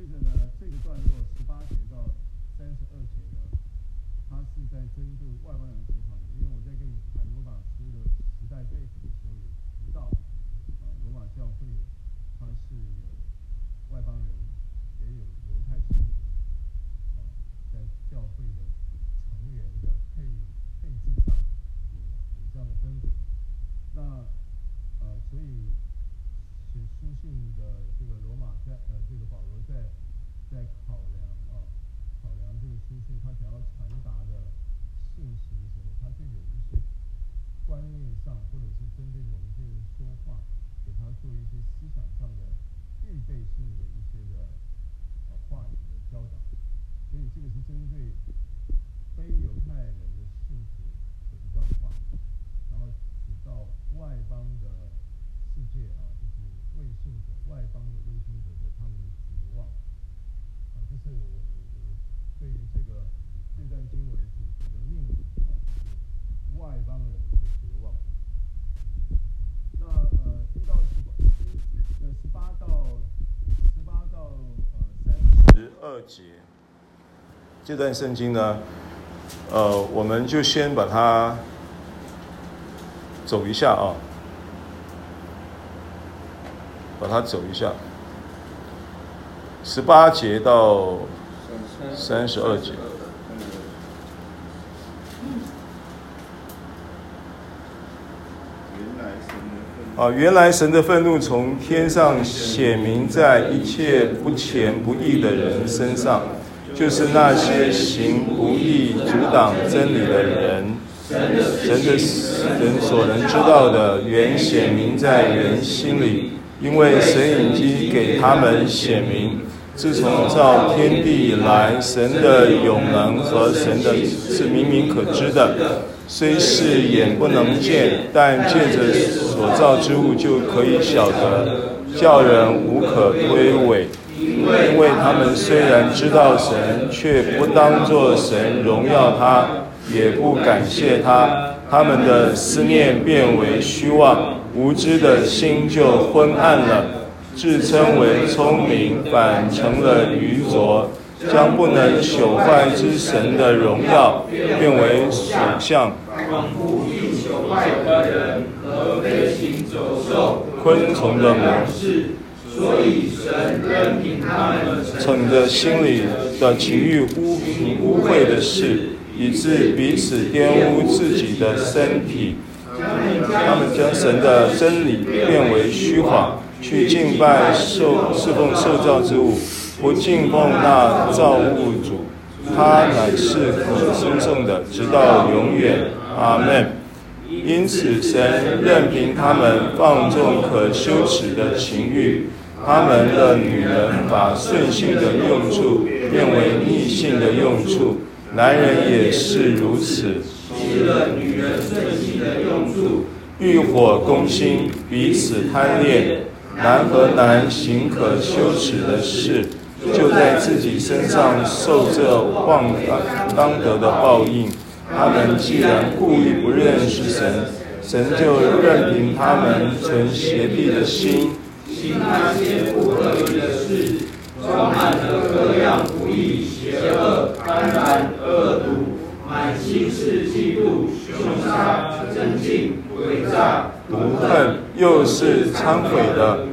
接着呢，这个段落十八节到三十二节呢，它是在针对外邦人说话的。因为我在跟你谈罗马书的时代背景的时候，也提到，啊，罗马教会它是有外邦人，也有犹太信徒，啊，在教会的成员的配配置上有有这样的分别。那呃，所以。写书信的这个罗马在呃，这个保罗在在考量啊，考量这个书信他想要传达的信息的时候，他就有一些观念或者是针对某一些人说话，给他做一些思想上的预备性的一些的呃话语的教导。所以这个是针对非犹太人的信徒的一段话，然后直到外邦的世界啊。就是未信者，外邦的未信者的他们的绝望，啊，这是我我对于这个这段经文主题的命名啊，就是外邦人二节，这段圣经呢，呃，我们就先把它走一下啊。把它走一下，十八节到三十二节。啊，原来神的愤怒从天上显明在一切不虔不义的人身上，就是那些行不义、阻挡真理的人。神的人所能知道的，原显明在人心里。因为神已经给他们显明，自从造天地以来，神的永能和神的是明明可知的，虽是眼不能见，但借着所造之物就可以晓得，叫人无可推诿。因为他们虽然知道神，却不当作神荣耀他，也不感谢他，他们的思念变为虚妄。无知的心就昏暗了，自称为聪明，反成了愚拙，将不能朽坏之神的荣耀变为水象，昆虫的模式，所以神任凭他们逞着心里的情欲污污秽的事，以致彼此玷污自己的身体。他们将神的真理变为虚谎，去敬拜受侍奉受造之物，不敬奉那造物主，他乃是可称颂的，直到永远。阿门。因此，神任凭他们放纵可羞耻的情欲，他们的女人把顺性的用处变为逆性的用处，男人也是如此。弃了女人顺性的用处，欲火攻心，彼此贪恋，男和难行可羞耻的事，就在自己身上受这妄当得的报应。他们既然故意不认识神，神就任凭他们存邪僻的心，行那些不合理的事，充满了各样不义、邪恶、贪婪、恶毒。满心是嫉妒、凶杀、争竞、诡诈、毒恨，又是忏悔的，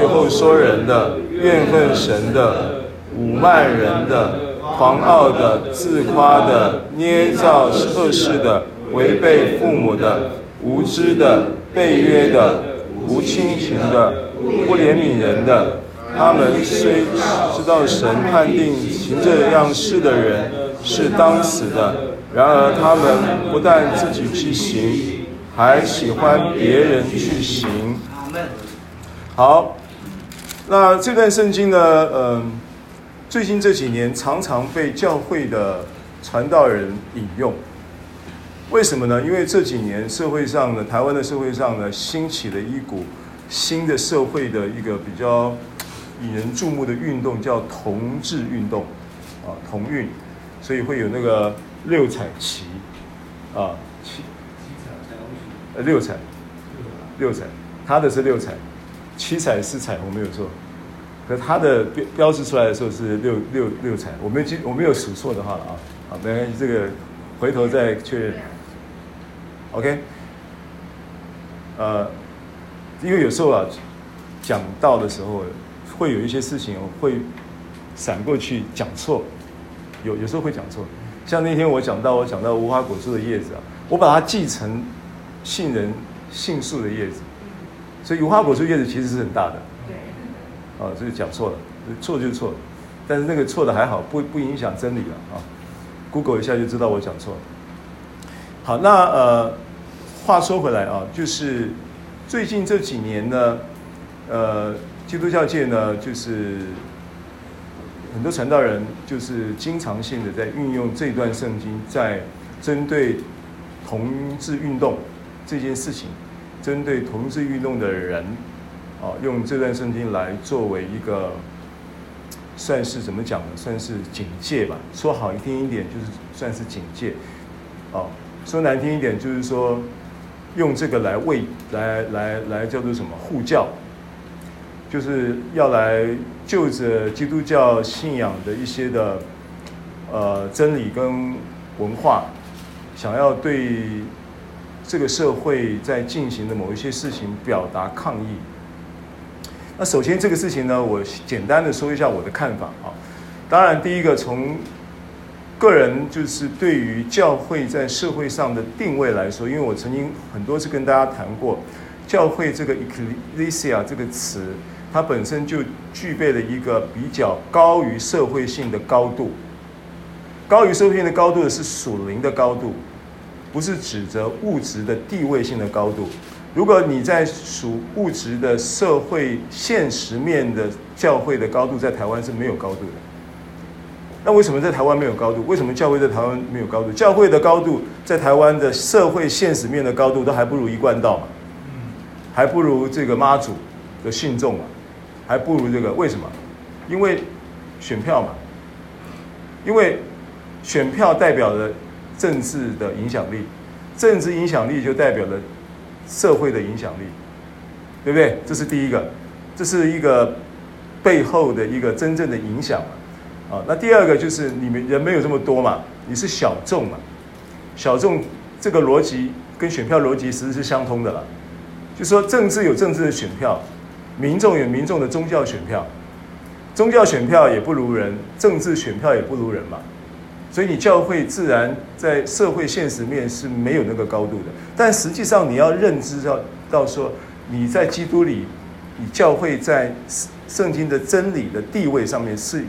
背后说人的，怨恨神的，侮慢人的，狂傲的，自夸的，捏造恶事的，违背父母的，无知的，背约的，无亲情的，不怜悯人的。他们虽知道神判定行这样事的人是当死的，然而他们不但自己去行，还喜欢别人去行。好，那这段圣经呢，嗯、呃，最近这几年常常被教会的传道人引用。为什么呢？因为这几年社会上呢，台湾的社会上呢，兴起了一股新的社会的一个比较引人注目的运动，叫同志运动，啊，同运，所以会有那个六彩旗，啊，七呃六彩，六彩，他的是六彩，七彩是彩虹没有错，可它的标标志出来的时候是六六六彩，我没记我没有数错的话了啊，好，没关系，这个回头再确认。OK，呃，因为有时候啊，讲到的时候会有一些事情会闪过去讲错，有有时候会讲错。像那天我讲到我讲到无花果树的叶子啊，我把它记成杏仁杏树的叶子，所以无花果树叶子其实是很大的。对。啊，所以讲错了，错就错了，但是那个错的还好，不不影响真理了啊。Google 一下就知道我讲错了。好，那呃，话说回来啊，就是最近这几年呢，呃，基督教界呢，就是很多传道人就是经常性的在运用这段圣经，在针对同志运动这件事情，针对同志运动的人啊，用这段圣经来作为一个算是怎么讲呢？算是警戒吧。说好听一点，就是算是警戒，啊。说难听一点，就是说用这个来为来来来叫做什么护教，就是要来就着基督教信仰的一些的呃真理跟文化，想要对这个社会在进行的某一些事情表达抗议。那首先这个事情呢，我简单的说一下我的看法啊。当然，第一个从个人就是对于教会在社会上的定位来说，因为我曾经很多次跟大家谈过，教会这个 ecclesia 这个词，它本身就具备了一个比较高于社会性的高度。高于社会性的高度的是属灵的高度，不是指着物质的地位性的高度。如果你在属物质的社会现实面的教会的高度，在台湾是没有高度的。那为什么在台湾没有高度？为什么教会在台湾没有高度？教会的高度在台湾的社会现实面的高度都还不如一贯道嘛，还不如这个妈祖的信众嘛，还不如这个为什么？因为选票嘛，因为选票代表的政治的影响力，政治影响力就代表了社会的影响力，对不对？这是第一个，这是一个背后的一个真正的影响。啊，那第二个就是你们人没有这么多嘛，你是小众嘛，小众这个逻辑跟选票逻辑其实是相通的了，就说政治有政治的选票，民众有民众的宗教选票，宗教选票也不如人，政治选票也不如人嘛，所以你教会自然在社会现实面是没有那个高度的，但实际上你要认知到到说你在基督里，你教会在圣经的真理的地位上面是。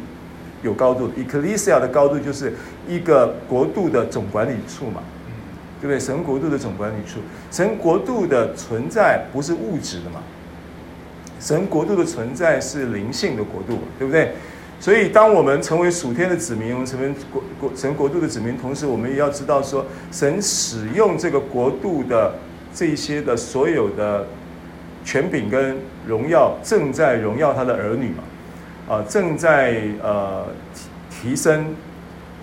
有高度的，Ecclesia 的高度就是一个国度的总管理处嘛，对不对？神国度的总管理处，神国度的存在不是物质的嘛，神国度的存在是灵性的国度，对不对？所以，当我们成为属天的子民，我们成为国国成国度的子民，同时我们也要知道说，神使用这个国度的这些的所有的权柄跟荣耀，正在荣耀他的儿女嘛。啊，正在呃提升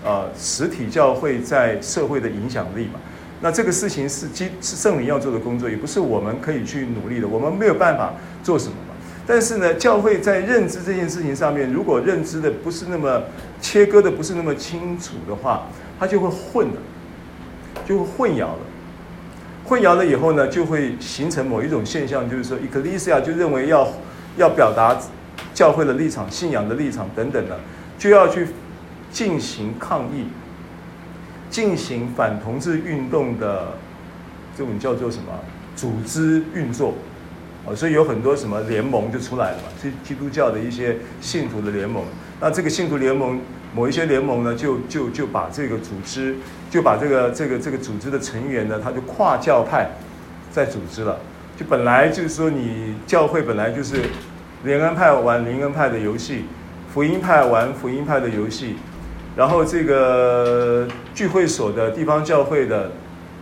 呃实体教会在社会的影响力嘛。那这个事情是基是圣灵要做的工作，也不是我们可以去努力的，我们没有办法做什么。但是呢，教会在认知这件事情上面，如果认知的不是那么切割的不是那么清楚的话，它就会混了，就会混淆了。混淆了以后呢，就会形成某一种现象，就是说，Ecclesia 就认为要要表达。教会的立场、信仰的立场等等的，就要去进行抗议，进行反同志运动的这种叫做什么组织运作所以有很多什么联盟就出来了嘛，基基督教的一些信徒的联盟。那这个信徒联盟，某一些联盟呢，就就就把这个组织，就把这个这个这个组织的成员呢，他就跨教派在组织了。就本来就是说，你教会本来就是。灵恩派玩灵恩派的游戏，福音派玩福音派的游戏，然后这个聚会所的地方教会的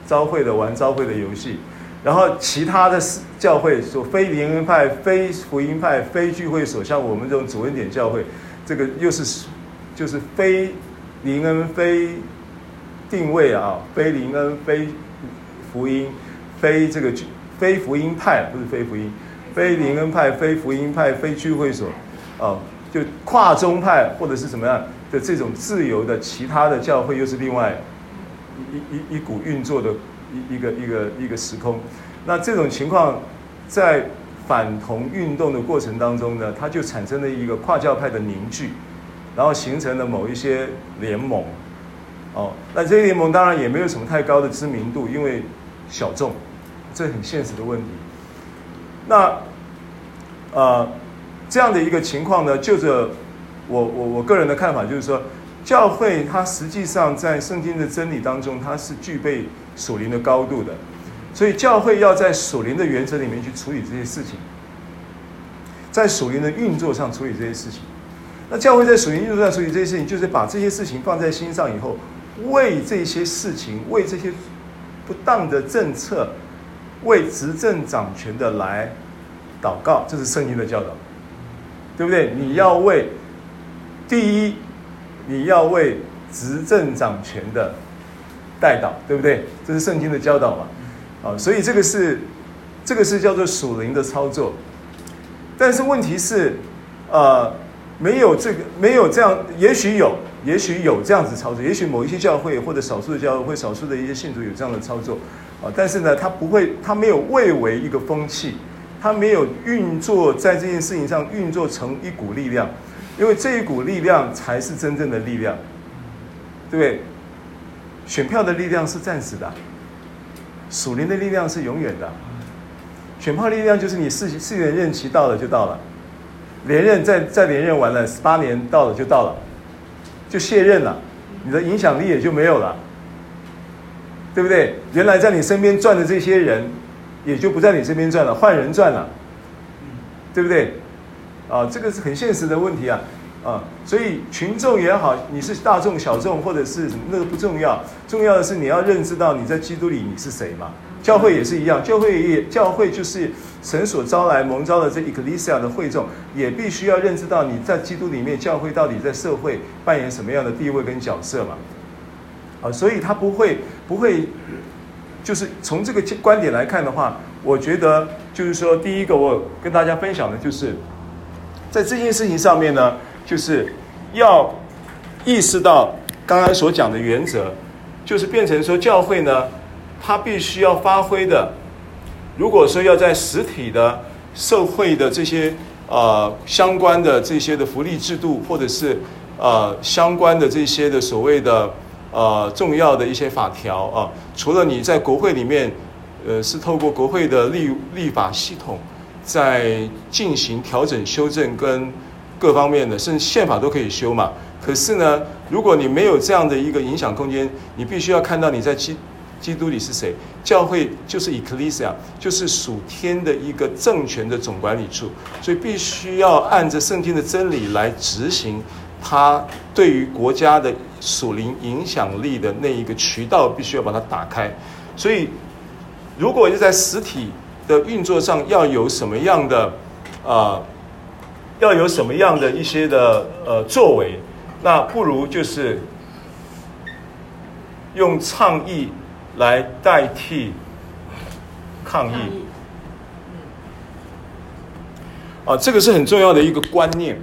召会的玩召会的游戏，然后其他的教会说非灵恩派、非福音派、非聚会所，像我们这种主恩典教会，这个又是就是非灵恩、非定位啊，非灵恩、非福音、非这个非福音派，不是非福音。非灵恩派、非福音派、非聚会所，啊，就跨宗派或者是什么样的这种自由的其他的教会，又是另外一一一股运作的一一个一个一个时空。那这种情况在反同运动的过程当中呢，它就产生了一个跨教派的凝聚，然后形成了某一些联盟。哦，那这些联盟当然也没有什么太高的知名度，因为小众，这很现实的问题。那，呃，这样的一个情况呢，就着我我我个人的看法，就是说，教会它实际上在圣经的真理当中，它是具备属灵的高度的，所以教会要在属灵的原则里面去处理这些事情，在属灵的运作上处理这些事情。那教会在属灵运作上处理这些事情，就是把这些事情放在心上以后，为这些事情，为这些不当的政策。为执政掌权的来祷告，这是圣经的教导，对不对？你要为第一，你要为执政掌权的代祷，对不对？这是圣经的教导嘛？啊，所以这个是这个是叫做属灵的操作。但是问题是，呃，没有这个，没有这样，也许有，也许有这样子操作，也许某一些教会或者少数的教会少数的一些信徒有这样的操作。啊，但是呢，他不会，他没有蔚为一个风气，他没有运作在这件事情上运作成一股力量，因为这一股力量才是真正的力量，对？选票的力量是暂时的，属灵的力量是永远的。选票力量就是你四四年任期到了就到了，连任再再连任完了八年到了就到了，就卸任了，你的影响力也就没有了。对不对？原来在你身边转的这些人，也就不在你身边转了，换人转了，对不对？啊，这个是很现实的问题啊，啊，所以群众也好，你是大众小众或者是，那个不重要，重要的是你要认知到你在基督里你是谁嘛。教会也是一样，教会也教会就是神所招来蒙召的这 Ecclesia 的会众，也必须要认知到你在基督里面，教会到底在社会扮演什么样的地位跟角色嘛。啊，所以他不会不会，就是从这个观点来看的话，我觉得就是说，第一个我跟大家分享的就是，在这件事情上面呢，就是要意识到刚刚所讲的原则，就是变成说教会呢，它必须要发挥的，如果说要在实体的社会的这些呃相关的这些的福利制度，或者是呃相关的这些的所谓的。呃，重要的一些法条啊，除了你在国会里面，呃，是透过国会的立立法系统在进行调整、修正跟各方面的，甚至宪法都可以修嘛。可是呢，如果你没有这样的一个影响空间，你必须要看到你在基基督里是谁。教会就是 Ecclesia，就是属天的一个政权的总管理处，所以必须要按着圣经的真理来执行。他对于国家的属灵影响力的那一个渠道，必须要把它打开。所以，如果要在实体的运作上要有什么样的、呃，要有什么样的一些的呃作为，那不如就是用倡议来代替抗议。啊，这个是很重要的一个观念，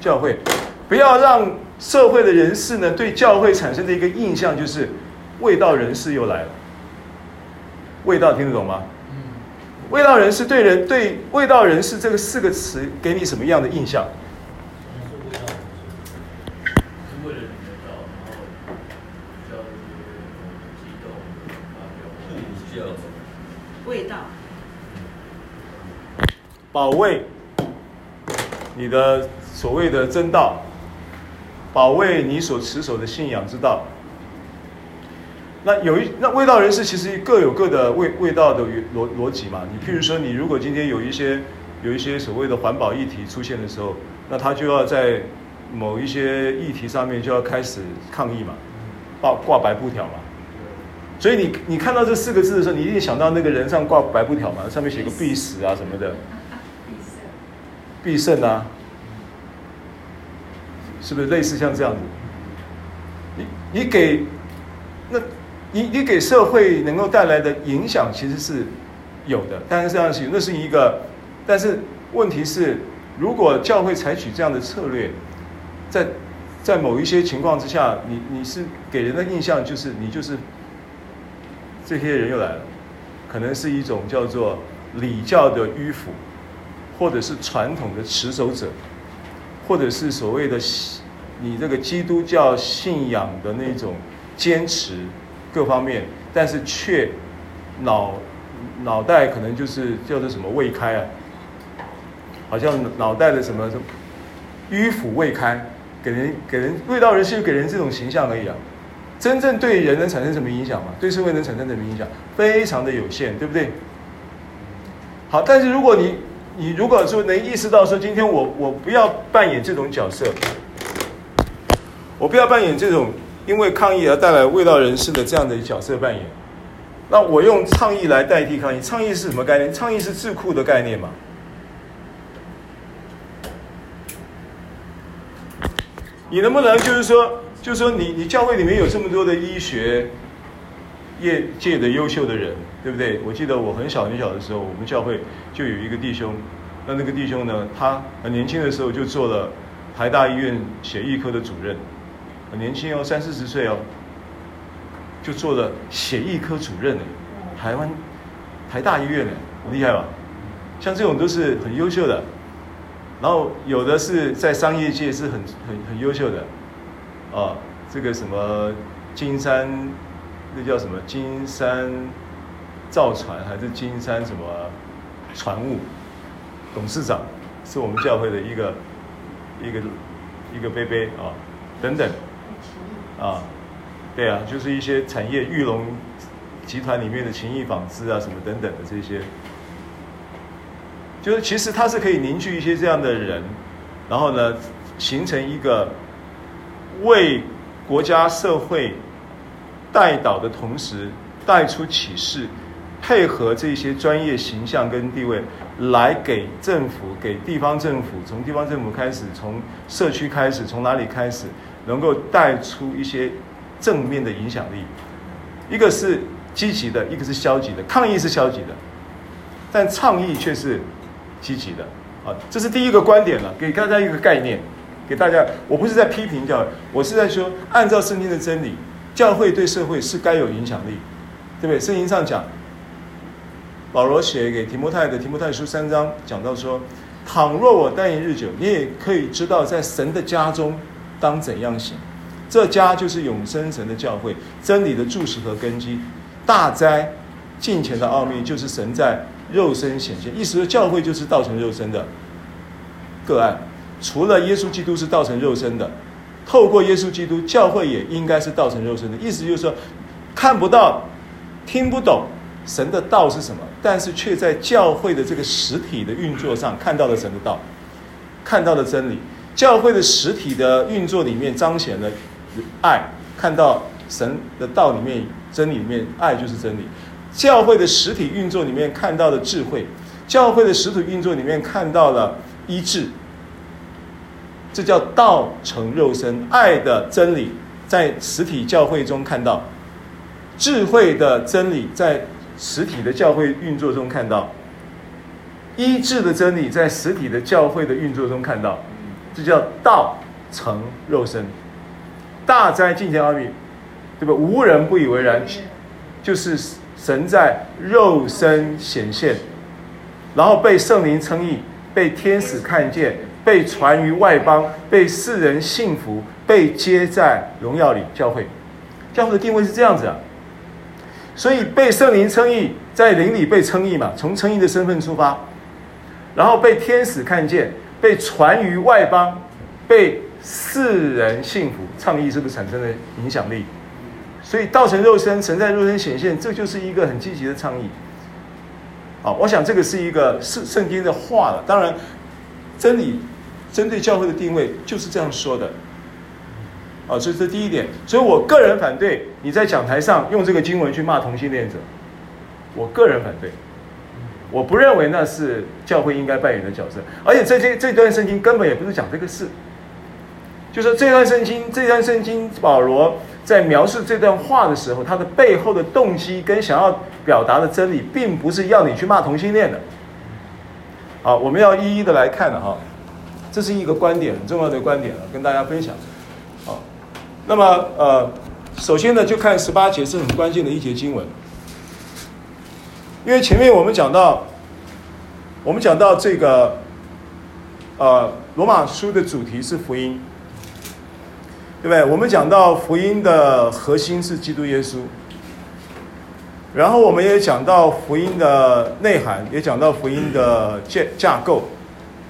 教会。不要让社会的人士呢，对教会产生的一个印象就是，味道人士又来了。味道听得懂吗？卫道人士对人对味道人士这个四个词给你什么样的印象？味道。保卫你的所谓的真道。保卫你所持守的信仰之道。那有一那味道人士其实各有各的味味道的逻逻辑嘛。你譬如说，你如果今天有一些有一些所谓的环保议题出现的时候，那他就要在某一些议题上面就要开始抗议嘛，挂挂白布条嘛。所以你你看到这四个字的时候，你一定想到那个人上挂白布条嘛，上面写个必死啊什么的，必胜，必胜啊，是不是类似像这样子？你你给，你你给社会能够带来的影响其实是有的，但是这样子那是一个，但是问题是，如果教会采取这样的策略，在在某一些情况之下，你你是给人的印象就是你就是。这些人又来了，可能是一种叫做礼教的迂腐，或者是传统的持守者，或者是所谓的你这个基督教信仰的那种坚持各方面，但是却脑脑袋可能就是叫做什么未开啊，好像脑袋的什么什么迂腐未开，给人给人卫道人是给人这种形象而已啊。真正对人能产生什么影响吗？对社会能产生什么影响？非常的有限，对不对？好，但是如果你你如果说能意识到说，今天我我不要扮演这种角色，我不要扮演这种因为抗议而带来卫道人士的这样的角色扮演，那我用倡议来代替抗议。倡议是什么概念？倡议是智库的概念嘛？你能不能就是说？就是说，你你教会里面有这么多的医学业界的优秀的人，对不对？我记得我很小很小的时候，我们教会就有一个弟兄，那那个弟兄呢，他很年轻的时候就做了台大医院血液科的主任，很年轻哦，三四十岁哦，就做了血液科主任呢，台湾台大医院呢，厉害吧？像这种都是很优秀的，然后有的是在商业界是很很很优秀的。啊，这个什么金山，那叫什么金山造船还是金山什么船务董事长，是我们教会的一个一个一个杯杯啊，等等啊，对啊，就是一些产业玉龙集团里面的情谊纺织啊什么等等的这些，就是其实它是可以凝聚一些这样的人，然后呢，形成一个。为国家社会带导的同时，带出启示，配合这些专业形象跟地位，来给政府、给地方政府，从地方政府开始，从社区开始，从哪里开始，能够带出一些正面的影响力。一个是积极的，一个是消极的。抗议是消极的，但倡议却是积极的。啊，这是第一个观点了，给大家一个概念。给大家，我不是在批评教会，我是在说，按照圣经的真理，教会对社会是该有影响力，对不对？圣经上讲，保罗写给提摩太的提摩太书三章讲到说，倘若我耽延日久，你也可以知道，在神的家中当怎样行。这家就是永生神的教会，真理的柱石和根基。大哉，敬虔的奥秘就是神在肉身显现，意思是教会就是道成肉身的个案。除了耶稣基督是道成肉身的，透过耶稣基督，教会也应该是道成肉身的。意思就是说，看不到、听不懂神的道是什么，但是却在教会的这个实体的运作上看到了神的道，看到了真理。教会的实体的运作里面彰显了爱，看到神的道里面、真理里面，爱就是真理。教会的实体运作里面看到了智慧，教会的实体运作里面看到了医治。这叫道成肉身，爱的真理在实体教会中看到，智慧的真理在实体的教会运作中看到，医治的真理在实体的教会的运作中看到，这叫道成肉身。大哉敬虔奥秘，对吧？无人不以为然，就是神在肉身显现，然后被圣灵称义，被天使看见。被传于外邦，被世人信服，被接在荣耀里。教会，教会的定位是这样子啊。所以被圣灵称义，在灵里被称义嘛，从称义的身份出发，然后被天使看见，被传于外邦，被世人信服。倡议是不是产生了影响力？所以道成肉身，神在肉身显现，这就是一个很积极的倡议。好，我想这个是一个圣圣经的话了。当然，真理。针对教会的定位就是这样说的。啊，这是第一点。所以我个人反对你在讲台上用这个经文去骂同性恋者，我个人反对。我不认为那是教会应该扮演的角色，而且这些这段圣经根本也不是讲这个事。就说这段圣经，这段圣经，保罗在描述这段话的时候，他的背后的动机跟想要表达的真理，并不是要你去骂同性恋的。好，我们要一一的来看了哈，这是一个观点，很重要的观点，跟大家分享。好，那么呃，首先呢，就看十八节是很关键的一节经文，因为前面我们讲到，我们讲到这个呃，罗马书的主题是福音。对不对？我们讲到福音的核心是基督耶稣，然后我们也讲到福音的内涵，也讲到福音的架架构。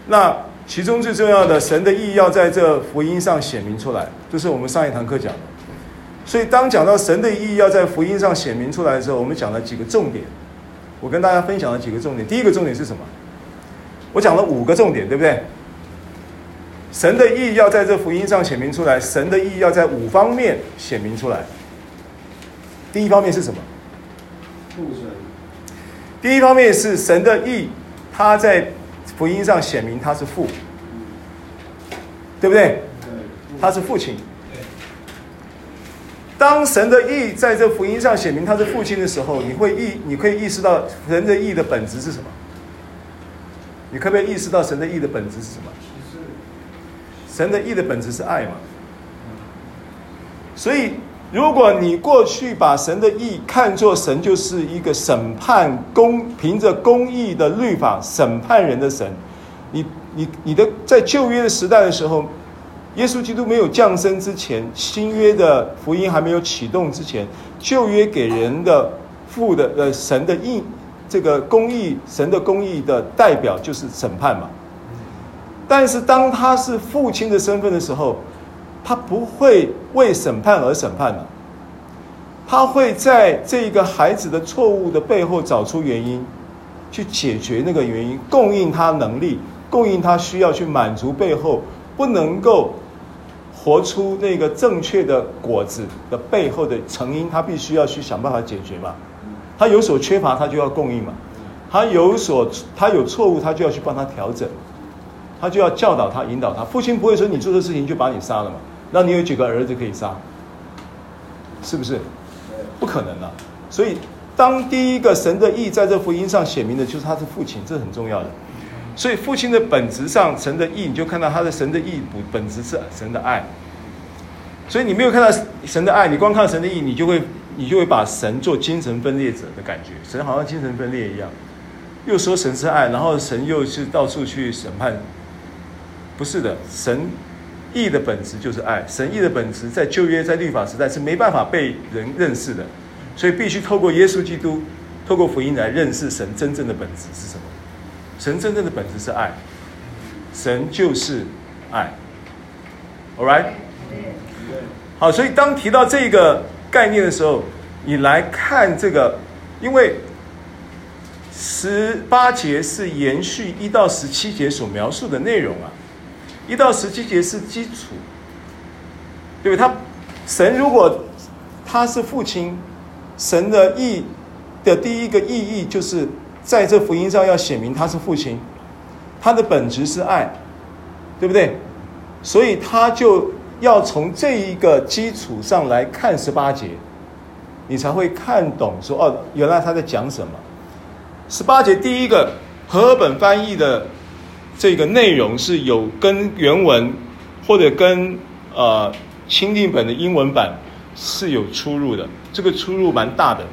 那其中最重要的，神的意义要在这福音上显明出来，这是我们上一堂课讲的。所以当讲到神的意义要在福音上显明出来的时候，我们讲了几个重点。我跟大家分享了几个重点。第一个重点是什么？我讲了五个重点，对不对？神的意要在这福音上显明出来，神的意要在五方面显明出来。第一方面是什么？父神。第一方面是神的意，他在福音上显明他是父，对不对？对。他是父亲。当神的意在这福音上显明他是父亲的时候，你会意，你可以意识到神的意的本质是什么？你可不可以意识到神的意的本质是什么？神的意的本质是爱嘛？所以，如果你过去把神的意看作神就是一个审判公，凭着公义的律法审判人的神，你你你的在旧约的时代的时候，耶稣基督没有降生之前，新约的福音还没有启动之前，旧约给人的父的呃神的义，这个公义神的公义的代表就是审判嘛。但是当他是父亲的身份的时候，他不会为审判而审判了，他会在这个孩子的错误的背后找出原因，去解决那个原因，供应他能力，供应他需要去满足背后不能够活出那个正确的果子的背后的成因，他必须要去想办法解决嘛。他有所缺乏，他就要供应嘛。他有所他有错误，他就要去帮他调整。他就要教导他、引导他。父亲不会说你做的事情就把你杀了嘛？那你有几个儿子可以杀？是不是？不可能啊！所以，当第一个神的义在这福音上写明的，就是他是父亲，这很重要的。所以，父亲的本质上，神的意，你就看到他的神的意本本质是神的爱。所以，你没有看到神的爱，你光看神的意，你就会你就会把神做精神分裂者的感觉，神好像精神分裂一样，又说神是爱，然后神又是到处去审判。不是的，神义的本质就是爱。神义的本质在旧约、在律法时代是没办法被人认识的，所以必须透过耶稣基督，透过福音来认识神真正的本质是什么。神真正的本质是爱，神就是爱。All right？好，所以当提到这个概念的时候，你来看这个，因为十八节是延续一到十七节所描述的内容啊。一到十七节是基础，对不对？他神如果他是父亲，神的意的第一个意义就是在这福音上要显明他是父亲，他的本质是爱，对不对？所以他就要从这一个基础上来看十八节，你才会看懂说哦，原来他在讲什么。十八节第一个和本翻译的。这个内容是有跟原文或者跟呃钦定本的英文版是有出入的，这个出入蛮大的。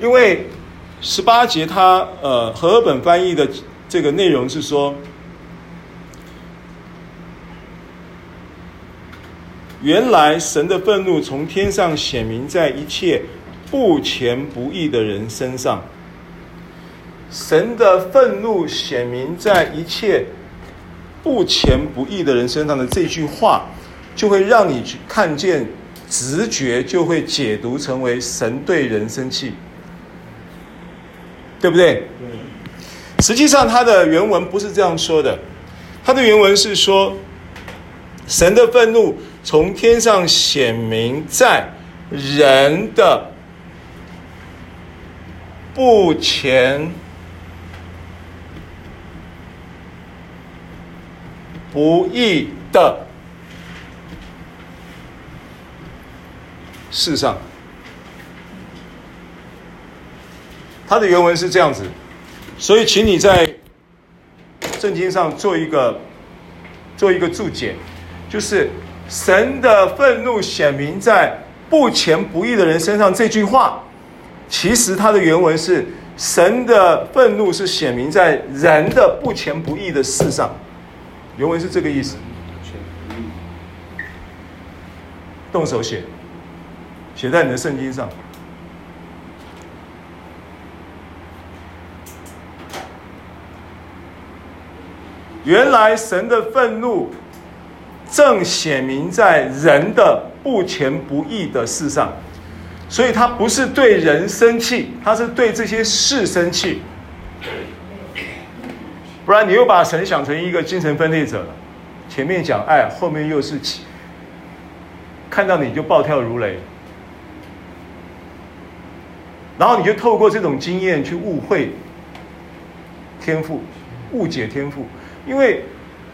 因为十八节它呃和合本翻译的这个内容是说，原来神的愤怒从天上显明在一切不虔不义的人身上。神的愤怒显明在一切不虔不义的人身上的这句话，就会让你去看见，直觉就会解读成为神对人生气，对不对？实际上，它的原文不是这样说的。它的原文是说，神的愤怒从天上显明在人的不前不义的事上。它的原文是这样子，所以请你在圣经上做一个做一个注解，就是神的愤怒显明在不虔不义的人身上。这句话，其实它的原文是神的愤怒是显明在人的不虔不义的事上，原文是这个意思。动手写，写在你的圣经上。原来神的愤怒正显明在人的不虔不义的事上，所以他不是对人生气，他是对这些事生气。不然你又把神想成一个精神分裂者了，前面讲爱，后面又是气，看到你就暴跳如雷，然后你就透过这种经验去误会天赋，误解天赋。因为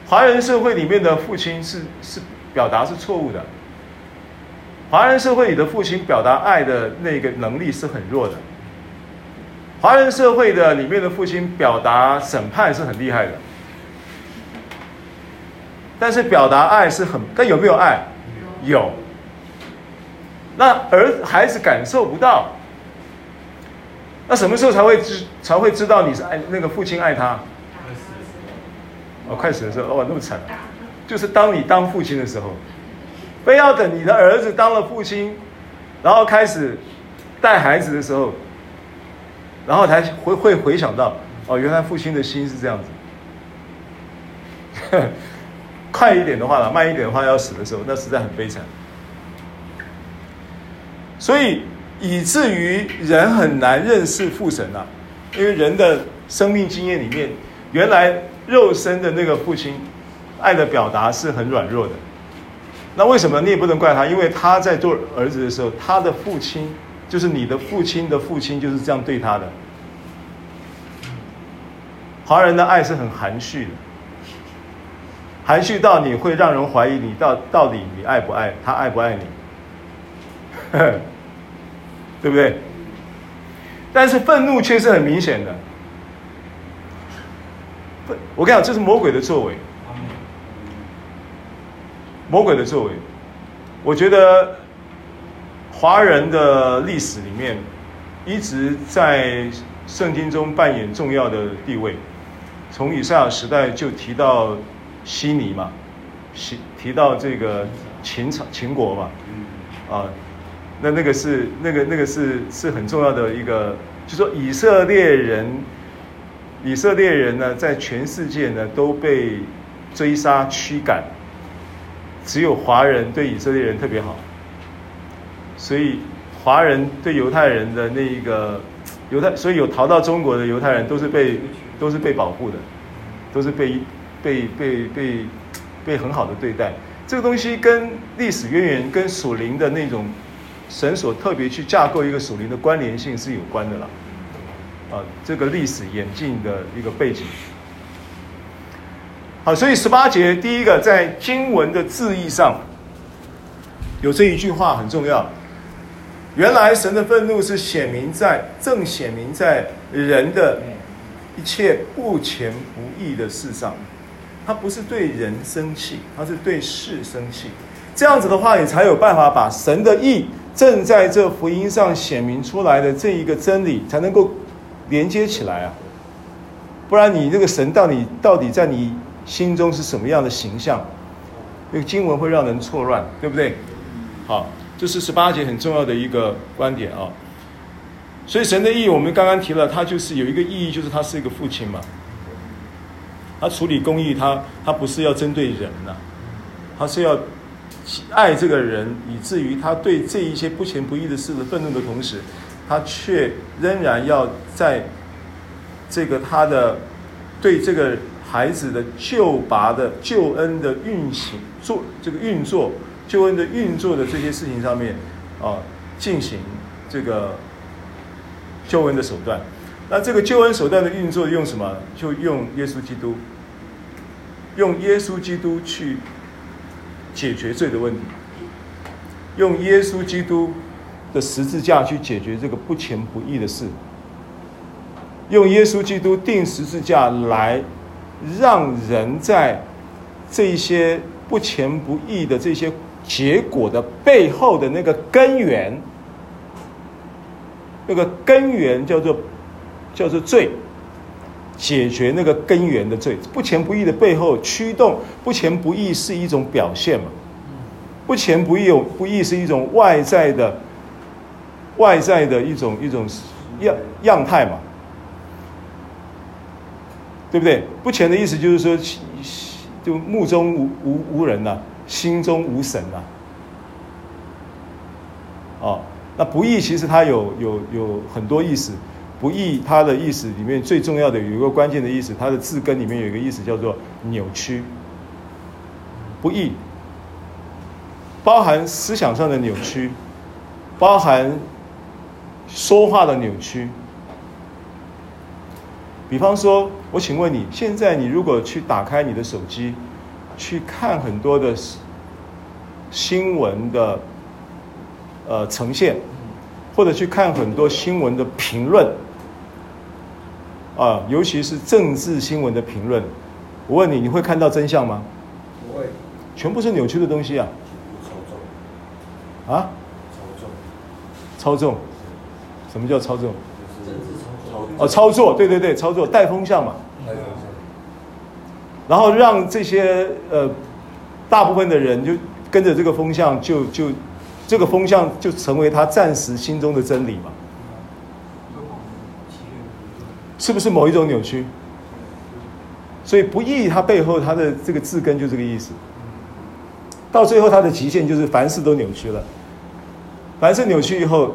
华人社会里面的父亲是是表达是错误的，华人社会里的父亲表达爱的那个能力是很弱的，华人社会的里面的父亲表达审判是很厉害的，但是表达爱是很，但有没有爱？有。那儿孩子感受不到，那什么时候才会知才会知道你是爱那个父亲爱他？哦，快死的时候，哦，那么惨，就是当你当父亲的时候，非要等你的儿子当了父亲，然后开始带孩子的时候，然后才会会回想到，哦，原来父亲的心是这样子。快一点的话了，慢一点的话要死的时候，那实在很悲惨。所以以至于人很难认识父神啊，因为人的生命经验里面，原来。肉身的那个父亲，爱的表达是很软弱的。那为什么你也不能怪他？因为他在做儿子的时候，他的父亲就是你的父亲的父亲就是这样对他的。华人的爱是很含蓄的，含蓄到你会让人怀疑你到到底你爱不爱他，爱不爱你，对不对？但是愤怒却是很明显的。我跟你讲，这是魔鬼的作为。魔鬼的作为，我觉得华人的历史里面一直在圣经中扮演重要的地位。从以赛亚时代就提到悉尼嘛，提提到这个秦朝秦国嘛，啊，那那个是那个那个是是很重要的一个，就说以色列人。以色列人呢，在全世界呢都被追杀驱赶，只有华人对以色列人特别好，所以华人对犹太人的那一个犹太，所以有逃到中国的犹太人都是被都是被保护的，都是被被被被被很好的对待。这个东西跟历史渊源、跟属灵的那种神所特别去架构一个属灵的关联性是有关的了。啊，这个历史演进的一个背景。好，所以十八节第一个在经文的字义上有这一句话很重要。原来神的愤怒是显明在，正显明在人的一切不虔不义的事上。他不是对人生气，他是对事生气。这样子的话，你才有办法把神的义正在这福音上显明出来的这一个真理，才能够。连接起来啊，不然你这个神到底到底在你心中是什么样的形象？那个经文会让人错乱，对不对？好，这是十八节很重要的一个观点啊。所以神的意义，我们刚刚提了，他就是有一个意义，就是他是一个父亲嘛。他处理公义，他他不是要针对人呐、他是要爱这个人，以至于他对这一些不情不义的事的愤怒的同时。他却仍然要在这个他的对这个孩子的救拔的救恩的运行做这个运作救恩的运作的这些事情上面啊进行这个救恩的手段。那这个救恩手段的运作用什么？就用耶稣基督，用耶稣基督去解决罪的问题，用耶稣基督的十字架去解决这个不虔不义的事，用耶稣基督钉十字架来让人在这些不虔不义的这些结果的背后的那个根源，那个根源叫做。叫做罪，解决那个根源的罪，不虔不义的背后驱动，不虔不义是一种表现嘛？不虔不义有不义是一种外在的，外在的一种一种样样态嘛？对不对？不虔的意思就是说，就目中无无无人呐、心中无神呐、哦，那不义其实它有有有很多意思。不义，它的意思里面最重要的有一个关键的意思，它的字根里面有一个意思叫做扭曲。不义，包含思想上的扭曲，包含说话的扭曲。比方说，我请问你，现在你如果去打开你的手机，去看很多的新闻的呃呈现，或者去看很多新闻的评论。啊，尤其是政治新闻的评论，我问你，你会看到真相吗？不会，全部是扭曲的东西啊！操纵啊？操纵？操纵？什么叫操纵？政治操纵。哦，操作，对对对，操作带风向嘛。然后让这些呃大部分的人就跟着这个风向就，就就这个风向就成为他暂时心中的真理嘛。是不是某一种扭曲？所以不义，它背后它的这个字根就这个意思。到最后，它的极限就是凡事都扭曲了。凡事扭曲以后，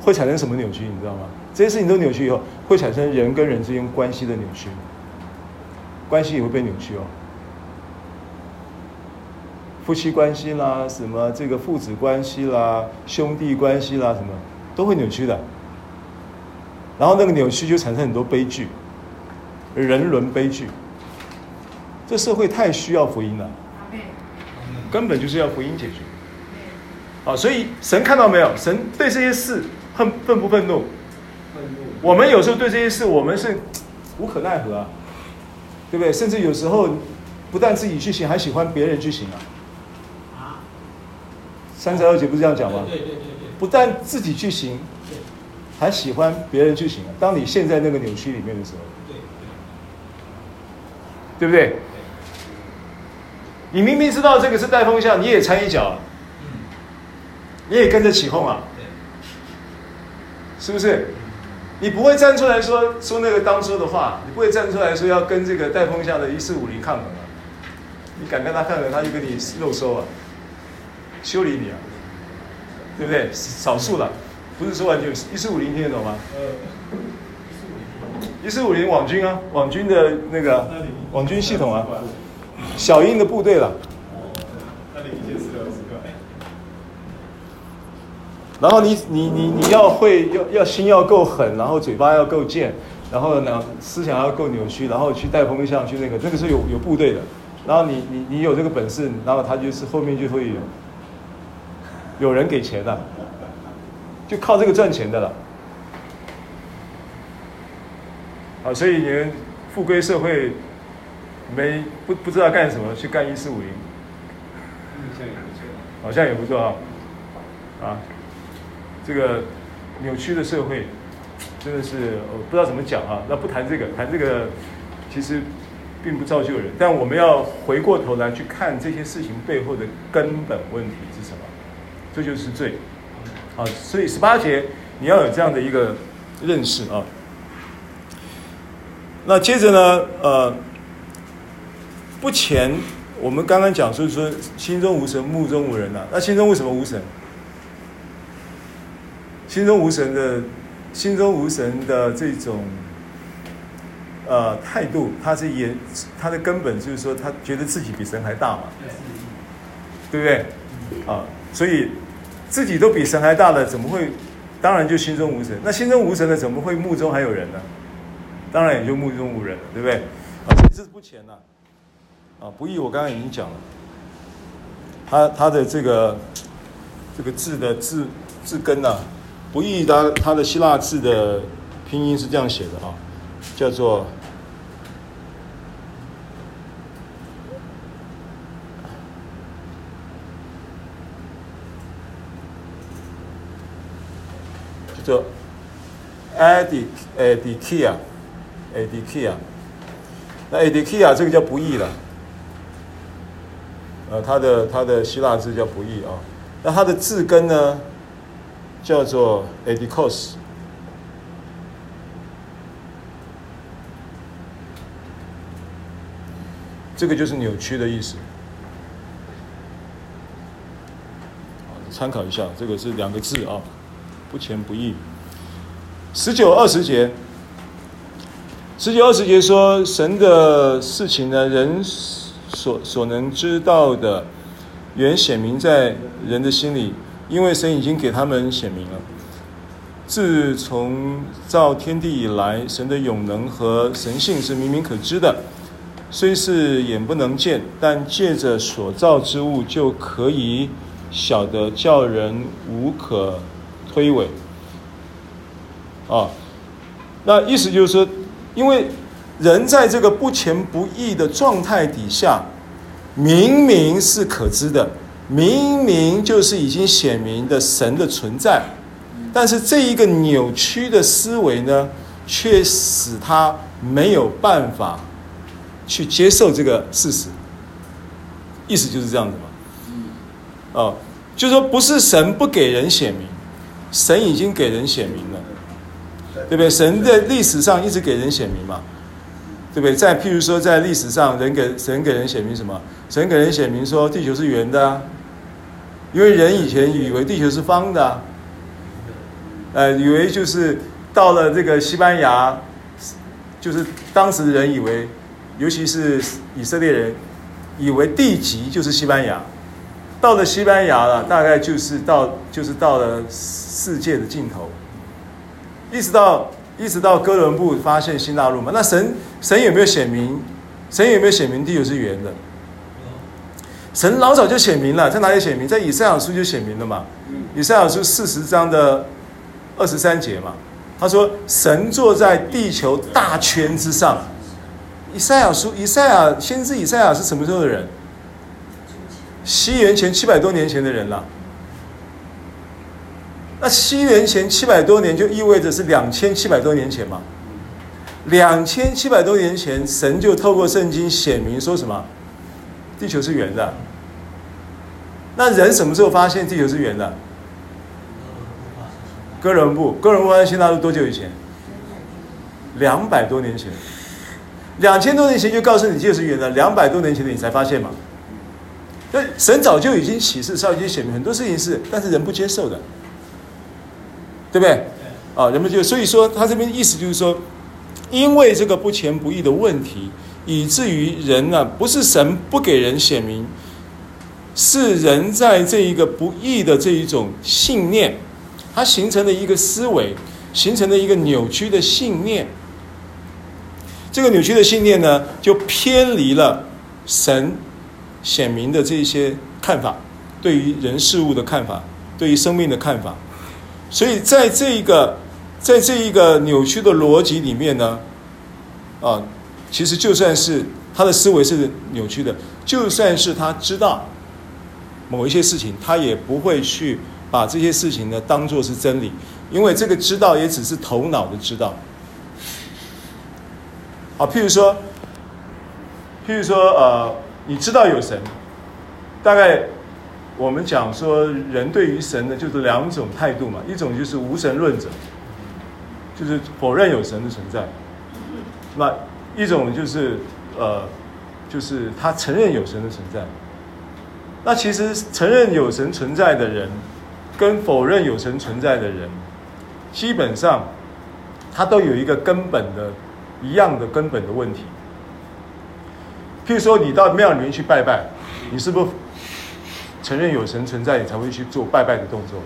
会产生什么扭曲？你知道吗？这些事情都扭曲以后，会产生人跟人之间关系的扭曲，关系也会被扭曲哦。夫妻关系啦，什么这个父子关系啦，兄弟关系啦，什么都会扭曲的。然后那个扭曲就产生很多悲剧，人伦悲剧。这社会太需要福音了，根本就是要福音解决。好，所以神看到没有？神对这些事恨愤不愤怒？我们有时候对这些事，我们是无可奈何啊，对不对？甚至有时候不但自己去行，还喜欢别人去行啊。三十二节不是这样讲吗？不但自己去行。还喜欢别人去行啊？当你陷在那个扭曲里面的时候，对不对？你明明知道这个是带风向，你也掺一脚，你也跟着起哄啊，是不是？你不会站出来说说那个当初的话，你不会站出来说要跟这个带风向的一四五零抗衡啊？你敢跟他抗衡，他就跟你肉收啊，修理你啊，对不对？少数了。不是说完全一四五零听得懂吗？一四五零网军啊，网军的那个网军系统啊，小英的部队了。然后你你你你要会要要心要够狠，然后嘴巴要够贱，然后呢思想要够扭曲，然后去带风向去那个，那个是有有部队的。然后你你你有这个本事，然后他就是后面就会有有人给钱的。就靠这个赚钱的了，啊，所以你们富贵社会没不不知道干什么，去干一四五零，好像也不错啊，啊，这个扭曲的社会真的是我不知道怎么讲啊。那不谈这个，谈这个其实并不造就人，但我们要回过头来去看这些事情背后的根本问题是什么，这就是罪。啊，所以十八节你要有这样的一个认识啊。那接着呢，呃，不前，我们刚刚讲说说心中无神，目中无人呐、那心中为什么无神？心中无神的，心中无神的这种，呃态度，他是也他的根本就是说他觉得自己比神还大嘛，对不对？啊，所以自己都比神还大了，怎么会？当然就心中无神。那心中无神的，怎么会目中还有人呢？当然也就目中无人了，对不对？啊，这是不前呐。啊，不义我刚刚已经讲了，他他的这个这个字的字字根呐，不义它它的希腊字的拼音是这样写的啊，叫做叫做 adic adikia adikia，那 adikia 这个叫不义了。呃，它的它的希腊字叫不义啊，那它的字根呢，叫做 adikos，这个就是扭曲的意思。参考一下，这个是两个字啊，不前不义。十九二十节，十九二十节说神的事情呢，人。所所能知道的，原显明在人的心里，因为神已经给他们显明了。自从造天地以来，神的永能和神性是明明可知的，虽是眼不能见，但借着所造之物就可以晓得，叫人无可推诿。啊，那意思就是说，因为。人在这个不前不义的状态底下，明明是可知的，明明就是已经显明的神的存在，但是这一个扭曲的思维呢，却使他没有办法去接受这个事实。意思就是这样子嘛，哦，就是说不是神不给人显明，神已经给人显明了，对不对？神在历史上一直给人显明嘛。对不对？在譬如说，在历史上，人给神给人显明什么？神给人显明说地球是圆的啊，因为人以前以为地球是方的，呃，以为就是到了这个西班牙，就是当时的人以为，尤其是以色列人，以为地极就是西班牙，到了西班牙了，大概就是到就是到了世界的尽头，一直到。一直到哥伦布发现新大陆嘛，那神神有没有显明？神有没有显明地球是圆的？神老早就写明了，在哪里写明？在以赛亚书就写明了嘛。以赛亚书四十章的二十三节嘛，他说神坐在地球大圈之上。以赛亚书，以赛亚先知以赛亚是什么时候的人？西元前七百多年前的人了。那西元前七百多年就意味着是两千七百多年前嘛？两千七百多年前，神就透过圣经显明说什么？地球是圆的。那人什么时候发现地球是圆的？哥伦布，哥伦布发现新大陆多久以前？两百多年前。两千多年前就告诉你地球是圆的，两百多年前的你才发现嘛？那神早就已经启示，早已经显明很多事情是，但是人不接受的。对不对？啊，人们就所以说，他这边意思就是说，因为这个不前不义的问题，以至于人呢、啊，不是神不给人显明，是人在这一个不义的这一种信念，它形成了一个思维，形成了一个扭曲的信念。这个扭曲的信念呢，就偏离了神显明的这些看法，对于人事物的看法，对于生命的看法。所以，在这一个，在这一个扭曲的逻辑里面呢，啊，其实就算是他的思维是扭曲的，就算是他知道某一些事情，他也不会去把这些事情呢当做是真理，因为这个知道也只是头脑的知道。好，譬如说，譬如说，呃，你知道有神，大概。我们讲说，人对于神呢，就是两种态度嘛。一种就是无神论者，就是否认有神的存在；那一种就是呃，就是他承认有神的存在。那其实承认有神存在的人，跟否认有神存在的人，基本上他都有一个根本的一样的根本的问题。譬如说，你到庙里面去拜拜，你是不是承认有神存在，你才会去做拜拜的动作？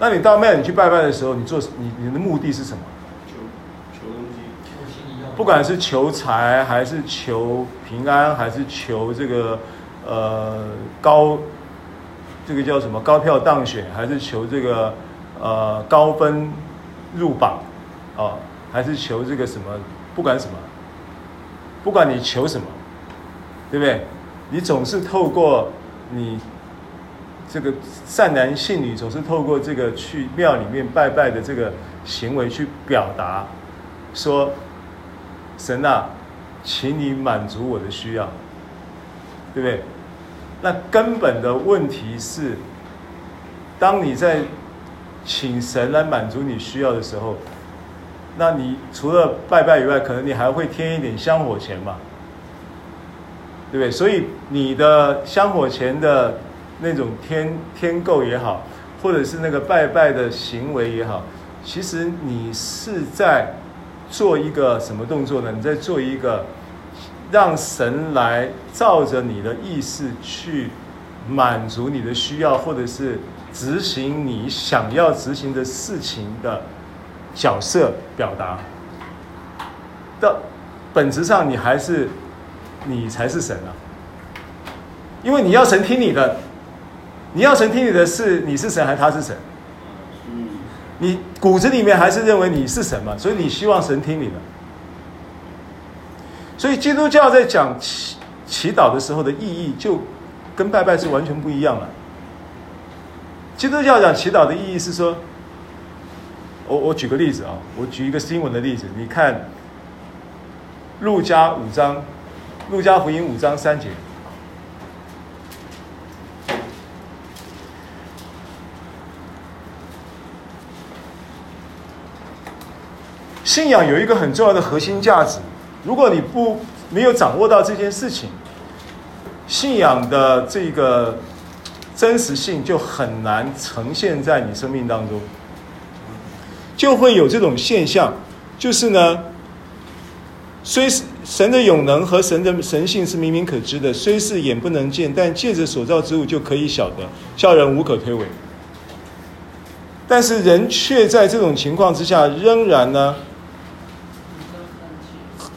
那你到庙里去拜拜的时候，你做你你的目的是什么？求求东西，不管是求财，还是求平安，还是求这个呃高，这个叫什么高票当选，还是求这个呃高分入榜啊、还是求这个什么？不管什么，不管你求什么，对不对？你总是透过你。这个善男信女总是透过这个去庙里面拜拜的这个行为去表达，说：“神啊，请你满足我的需要，对不对？”那根本的问题是，当你在请神来满足你需要的时候，那你除了拜拜以外，可能你还会添一点香火钱嘛，对不对？所以你的香火钱的。那种添添购也好，或者是那个拜拜的行为也好，其实你是在做一个什么动作呢？你在做一个让神来照着你的意思去满足你的需要，或者是执行你想要执行的事情的角色表达。到本质上，你还是你才是神啊，因为你要神听你的。你要神听你的是你是神还是他是神？你骨子里面还是认为你是神嘛？所以你希望神听你的。所以基督教在讲祈祈祷的时候的意义，就跟拜拜是完全不一样了。基督教讲祈祷的意义是说，我我举个例子啊，我举一个新闻的例子，你看路加五章，路加福音五章三节。信仰有一个很重要的核心价值，如果你不没有掌握到这件事情，信仰的这个真实性就很难呈现在你生命当中，就会有这种现象，就是呢，虽是神的永能和神的神性是明明可知的，虽是眼不能见，但借着所造之物就可以晓得，叫人无可推诿。但是人却在这种情况之下，仍然呢。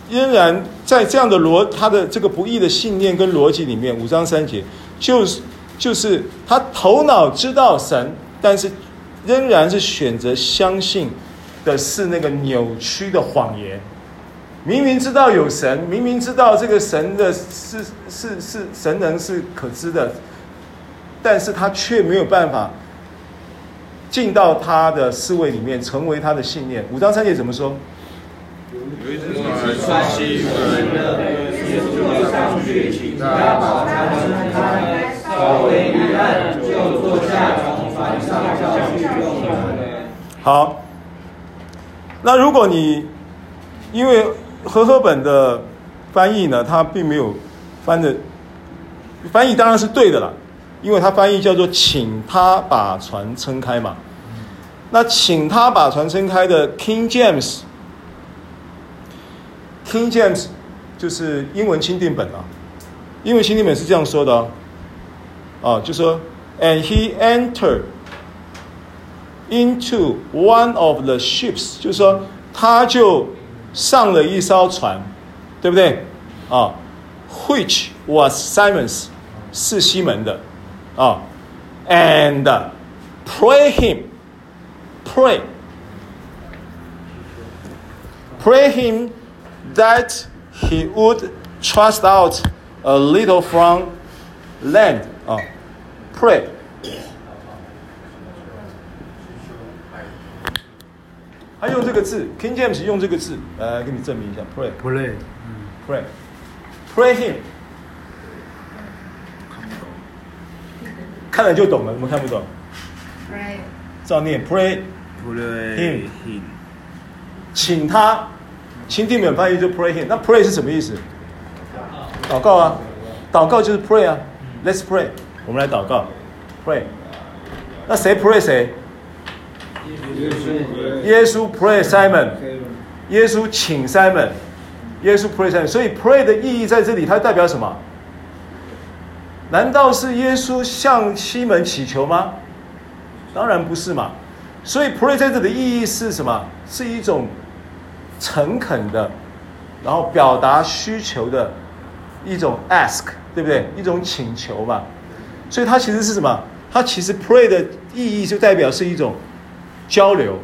仍然在这样的逻，他的这个不义的信念跟逻辑里面，五章三节，就是就是他头脑知道神，但是仍然是选择相信的是那个扭曲的谎言。明明知道有神，明明知道这个神的是是是神能是可知的，但是他却没有办法进到他的思维里面，成为他的信念。五章三节怎么说？有一只船欺负人的，耶稣就上去，请他把船撑开，船上叫去用人。好，那如果你因为和合本的翻译呢，它并没有翻的翻译当然是对的了，因为它翻译叫做请他把船撑开嘛。那请他把船撑开的 King James。King James 就是英文钦定本啊，英文钦定本是这样说的哦，啊，就说，and he entered into one of the ships，就是说他就上了一艘船，对不对？啊，which was Simon's，是西门的，啊，and pray him，pray，pray him。 That he would thrust out a little from land 啊，pray。他用这个字，King James 用这个字来给你证明一下，pray。pray，嗯，pray。pray him。看了就懂了，怎么看不懂？pray。照念，pray。pray him。请他。钦定本翻译就 pray him，那 pray 是什么意思？祷告啊，祷告就是 pray 啊，Let's pray，我们来祷告，pray。那谁 pray 谁？耶稣 pray Simon，耶稣请 Simon，耶稣 pray Simon，所以 pray 的意义在这里，它代表什么？难道是耶稣向西门祈求吗？当然不是嘛。所以 pray 在这里的意义是什么？是一种诚恳的，然后表达需求的一种 ask，对不对？一种请求嘛。所以它其实是什么？它其实 pray 的意义就代表是一种交流，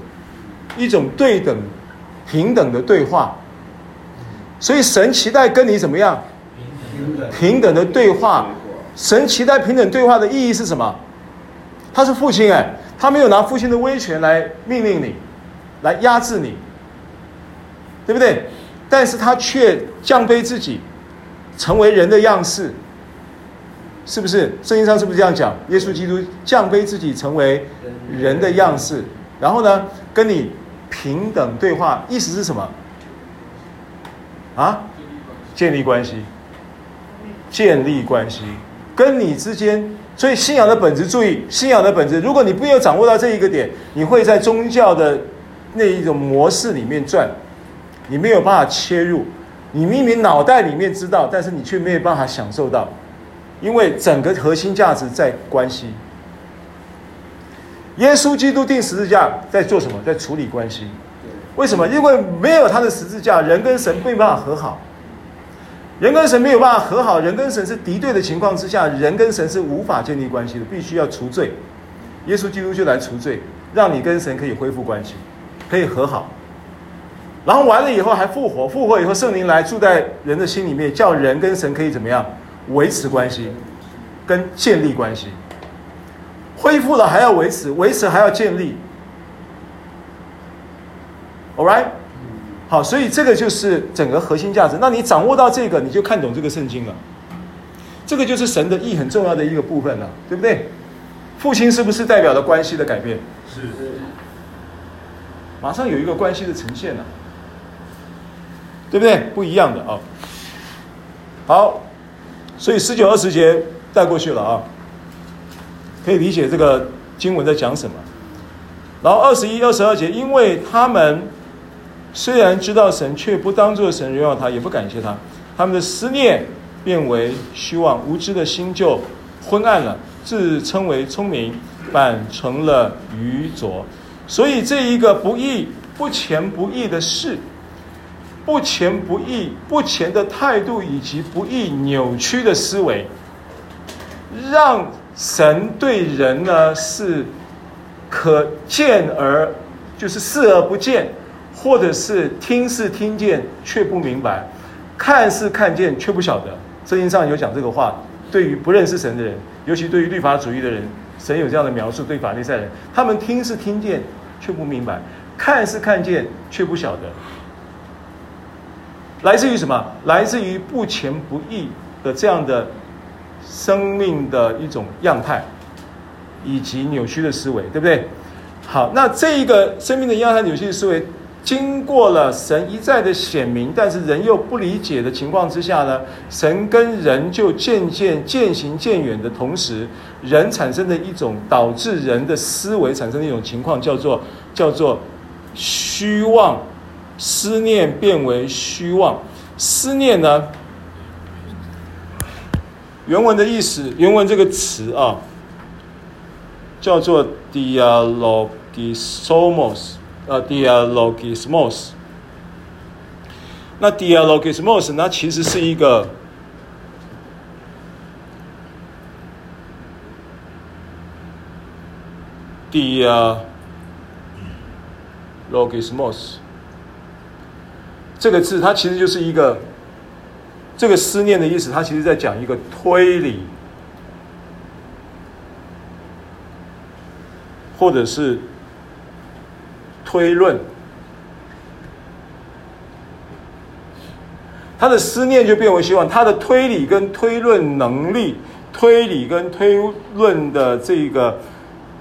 一种对等、平等的对话。所以神期待跟你怎么样？平等，平等的对话。神期待平等对话的意义是什么？他是父亲哎，他没有拿父亲的威权来命令你，来压制你，对不对？但是他却降卑自己，成为人的样式，是不是？圣经上是不是这样讲？耶稣基督降卑自己，成为人的样式，然后呢，跟你平等对话，意思是什么？啊？建立关系，建立关系。跟你之间，所以信仰的本质，注意信仰的本质。如果你没有掌握到这一个点，你会在宗教的那一种模式里面转，你没有办法切入。你明明脑袋里面知道，但是你却没有办法享受到，因为整个核心价值在关系。耶稣基督钉十字架在做什么？在处理关系。为什么？因为没有他的十字架，人跟神没有办法和好。人跟神没有办法和好，人跟神是敌对的情况之下，人跟神是无法建立关系的，必须要除罪。耶稣基督就来除罪，让你跟神可以恢复关系，可以和好。然后完了以后还复活，复活以后圣灵来住在人的心里面，叫人跟神可以怎么样维持关系，跟建立关系。恢复了还要维持，维持还要建立。All right。好，所以这个就是整个核心价值。那你掌握到这个，你就看懂这个圣经了。这个就是神的意很重要的一个部分了，对不对？父亲是不是代表了关系的改变？是。马上有一个关系的呈现了，对不对？不一样的啊。好，所以十九二十节带过去了啊，可以理解这个经文在讲什么。然后二十一、二十二节，因为他们。虽然知道神，却不当作神荣耀他，也不感谢他。他们的思念变为虚妄，无知的心就昏暗了。自称为聪明，反成了愚拙。所以这一个不义、不虔不义的事，不虔不义、不虔的态度，以及不义扭曲的思维，让神对人呢是可见而就是视而不见。或者是听是听见却不明白，看是看见却不晓得。圣经上有讲这个话，对于不认识神的人，尤其对于律法主义的人，神有这样的描述：对法利赛人，他们听是听见却不明白，看是看见却不晓得。来自于什么？来自于不虔不义的这样的生命的一种样态，以及扭曲的思维，对不对？好，那这一个生命的样态、扭曲的思维。经过了神一再的显明，但是人又不理解的情况之下呢，神跟人就渐渐渐行渐远的同时，人产生的一种导致人的思维产生的一种情况，叫做叫做虚妄，思念变为虚妄。思念呢，原文的意思，原文这个词啊，叫做 dialogismos。呃，dialogismos。那 dialogismos，那其实是一个 dialogismos 这个字，它其实就是一个这个思念的意思，它其实在讲一个推理，或者是。推论，他的思念就变为希望，他的推理跟推论能力，推理跟推论的这个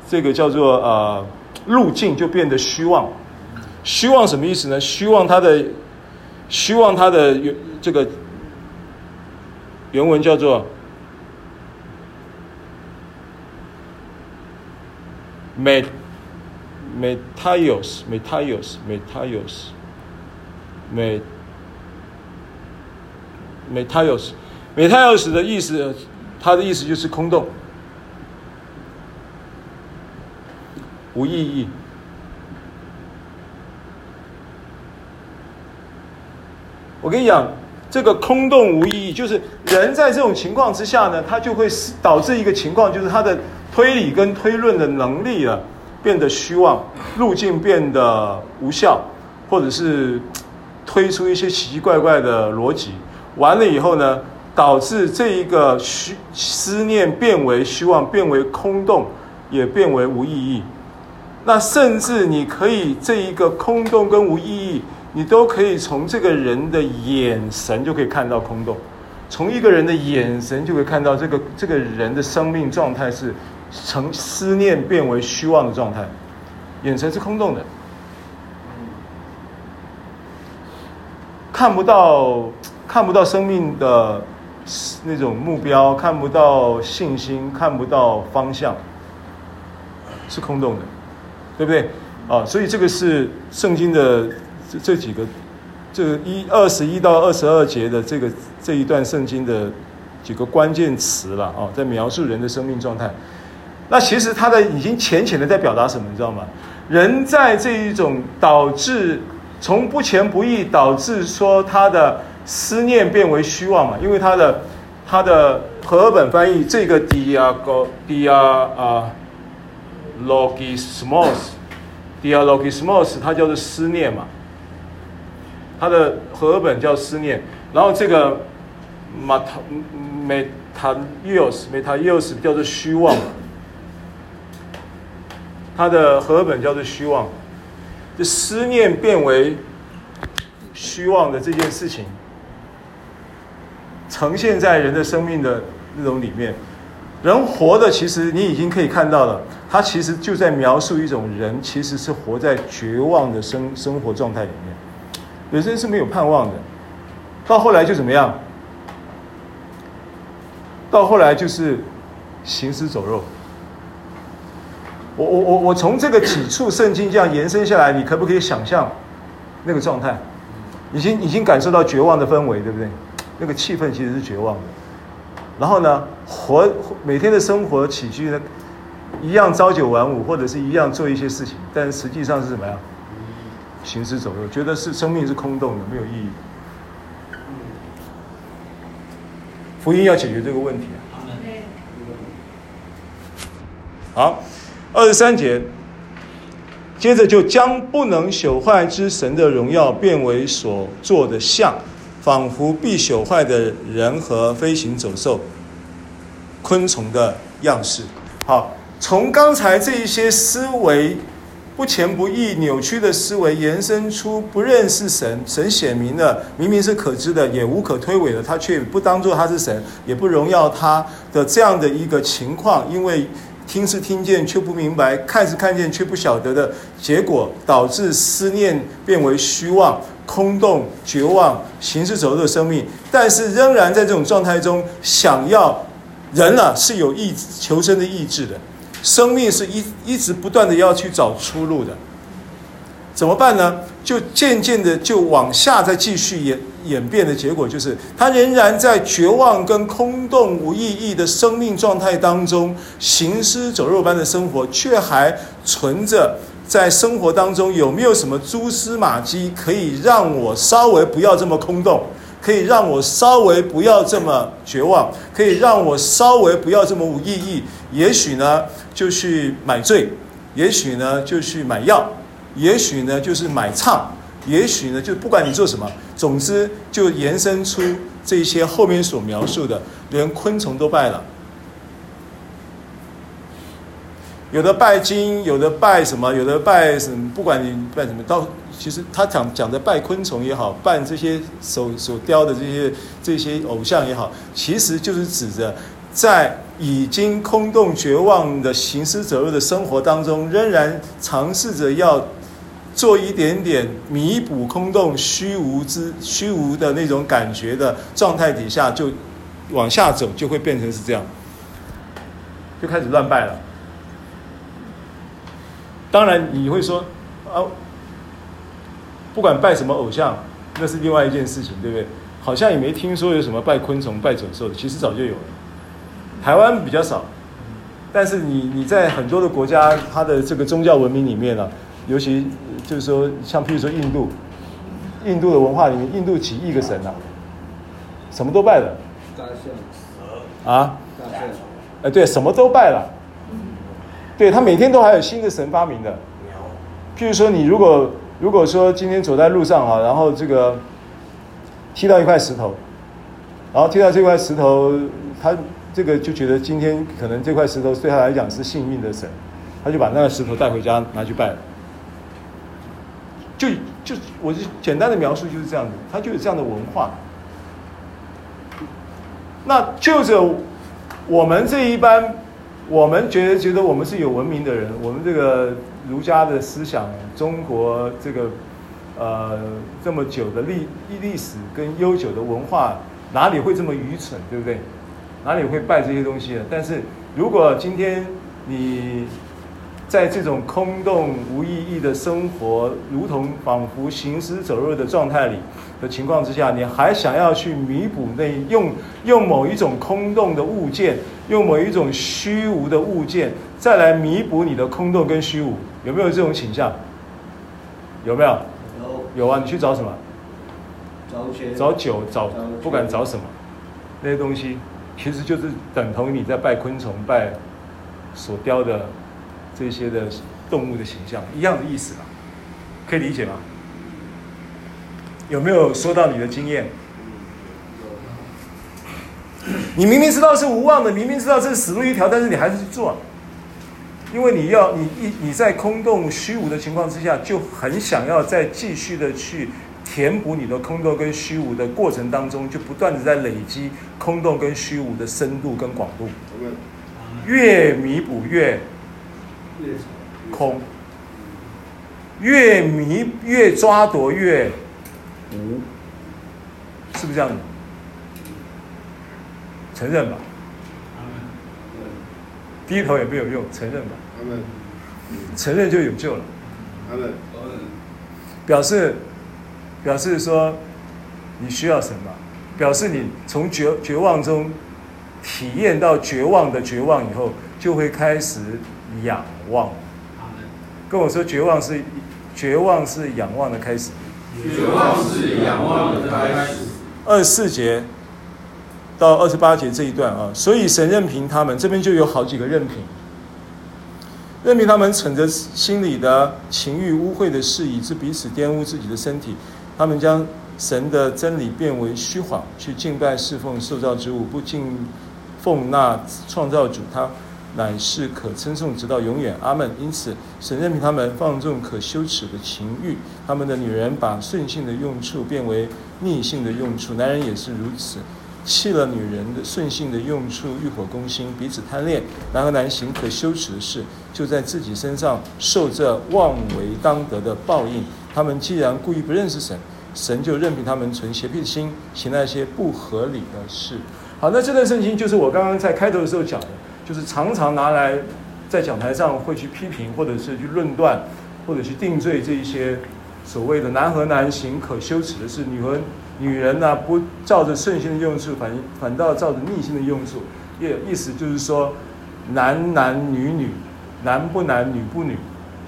这个叫做呃路径就变得虚妄。虚妄什么意思呢？虚妄他的希望他的原这个原文叫做 made。Metaios, Metaios, Metaios，美美泰奥斯，美泰奥斯的意思，它的意思就是空洞，无意义。我跟你讲，这个空洞无意义，就是人在这种情况之下呢，他就会导致一个情况，就是他的推理跟推论的能力啊变得虚妄，路径变得无效，或者是推出一些奇奇怪怪的逻辑。完了以后呢，导致这一个虚思念变为虚妄，变为空洞，也变为无意义。那甚至你可以这一个空洞跟无意义，你都可以从这个人的眼神就可以看到空洞，从一个人的眼神就可以看到这个这个人的生命状态是从思念变为虚妄的状态，眼神是空洞的，看不到。看不到生命的那种目标，看不到信心，看不到方向，是空洞的，对不对？啊，所以这个是圣经的这这几个，这一二十一到二十二节的这个这一段圣经的几个关键词了啊，在描述人的生命状态。那其实他的已经浅浅的在表达什么，你知道吗？人在这一种导致从不前不义导致说他的。思念变为虚妄嘛？因为他的他的和合本翻译这个 dia dia 啊 logismos dialogismos 它叫做思念嘛。它的和本叫思念，然后这个 metaios metaios 叫做虚妄，它的和本叫做虚妄，就思念变为虚妄的这件事情。呈现在人的生命的那种里面，人活的其实你已经可以看到了，他其实就在描述一种人其实是活在绝望的生生活状态里面，人生是没有盼望的，到后来就怎么样？到后来就是行尸走肉。我我我我从这个几处圣经这样延伸下来，你可不可以想象那个状态？已经已经感受到绝望的氛围，对不对？那个气氛其实是绝望的，然后呢，活每天的生活起居呢，一样朝九晚五，或者是一样做一些事情，但实际上是怎么样？行尸走肉，觉得是生命是空洞的，没有意义。福音要解决这个问题啊。好，二十三节，接着就将不能朽坏之神的荣耀变为所做的像。仿佛必朽坏的人和飞行走兽、昆虫的样式。好，从刚才这一些思维不前不义、扭曲的思维，延伸出不认识神，神显明的明明是可知的，也无可推诿的，他却不当作他是神，也不荣耀他的这样的一个情况，因为听是听见却不明白，看是看见却不晓得的结果，导致思念变为虚妄。空洞、绝望、行尸走肉的生命，但是仍然在这种状态中，想要人啊是有意求生的意志的，生命是一一直不断的要去找出路的，怎么办呢？就渐渐的就往下再继续演演变的结果，就是他仍然在绝望跟空洞无意义的生命状态当中，行尸走肉般的生活，却还存着。在生活当中有没有什么蛛丝马迹可以让我稍微不要这么空洞，可以让我稍微不要这么绝望，可以让我稍微不要这么无意义？也许呢，就去买醉；也许呢，就去买药；也许呢，就是买唱；也许呢，就不管你做什么，总之就延伸出这些后面所描述的，连昆虫都拜了。有的拜金，有的拜什么，有的拜什么，不管你拜什么，到其实他讲讲的拜昆虫也好，拜这些手手雕的这些这些偶像也好，其实就是指着在已经空洞绝望的行尸走肉的生活当中，仍然尝试着要做一点点弥补空洞虚无之虚无的那种感觉的状态底下，就往下走，就会变成是这样，就开始乱拜了。当然你会说，啊，不管拜什么偶像，那是另外一件事情，对不对？好像也没听说有什么拜昆虫、拜走兽的，其实早就有了。台湾比较少，但是你你在很多的国家，它的这个宗教文明里面呢、啊，尤其就是说，像譬如说印度，印度的文化里面，印度几亿个神啊，什么都拜了。大象、啊？大象？哎，对，什么都拜了。对，他每天都还有新的神发明的。譬如说，你如果如果说今天走在路上啊，然后这个。踢到一块石头，然后踢到这块石头，他这个就觉得今天可能这块石头对他来讲是幸运的神，他就把那个石头带回家拿去拜。就就我就简单的描述就是这样子，他就有这样的文化。那就着我们这一般，我们觉得觉得我们是有文明的人，我们这个儒家的思想，中国这个。呃，这么久的历历史跟悠久的文化，哪里会这么愚蠢，对不对？哪里会拜这些东西呢？但是如果今天你在这种空洞无意义的生活，如同仿佛行尸走肉的状态里的情况之下，你还想要去弥补那用用某一种空洞的物件，用某一种虚无的物件，再来弥补你的空洞跟虚无，有没有这种倾向？有没有？有啊，你去找什么？找酒，找不管找什么，那些东西，其实就是等同于你在拜昆虫、拜所雕的这些的动物的形象一样的意思吧？可以理解吗？有没有说到你的经验？你明明知道是无望的，明明知道这是死路一条，但是你还是去做。因为你要你一你在空洞虚无的情况之下，就很想要再继续的去填补你的空洞跟虚无的过程当中，就不断的在累积空洞跟虚无的深度跟广度，越弥补越空，越弥越抓夺越无，是不是这样子？承认吧。低头也没有用，承认吧。承认就有救了。他们表示，表示说，你需要什么？表示你从绝绝望中体验到绝望的绝望以后，就会开始仰望。跟我说，绝望是绝望是仰望的开始。绝望是仰望的开始。二十四节到二十八节这一段啊，所以神任凭他们，这边就有好几个任凭。任凭他们逞着心里的情欲污秽的事，以致彼此玷污自己的身体。他们将神的真理变为虚谎，去敬拜侍奉受造之物，不敬奉那创造主。他乃是可称颂直到永远。阿门。因此，神任凭他们放纵可羞耻的情欲。他们的女人把顺性的用处变为逆性的用处，男人也是如此。弃了女人的顺性的用处，欲火攻心，彼此贪恋，男和男行可羞耻的事，就在自己身上受这妄为当得的报应。他们既然故意不认识神，神就任凭他们存邪僻的心，行那些不合理的事。好，那这段圣经就是我刚刚在开头的时候讲的，就是常常拿来在讲台上会去批评，或者是去论断，或者去定罪这一些所谓的男和男行可羞耻的事，女和。女人呢、不照着顺心的用处，反反倒照着逆心的用处，也意思就是说，男男女女，男不男女不女，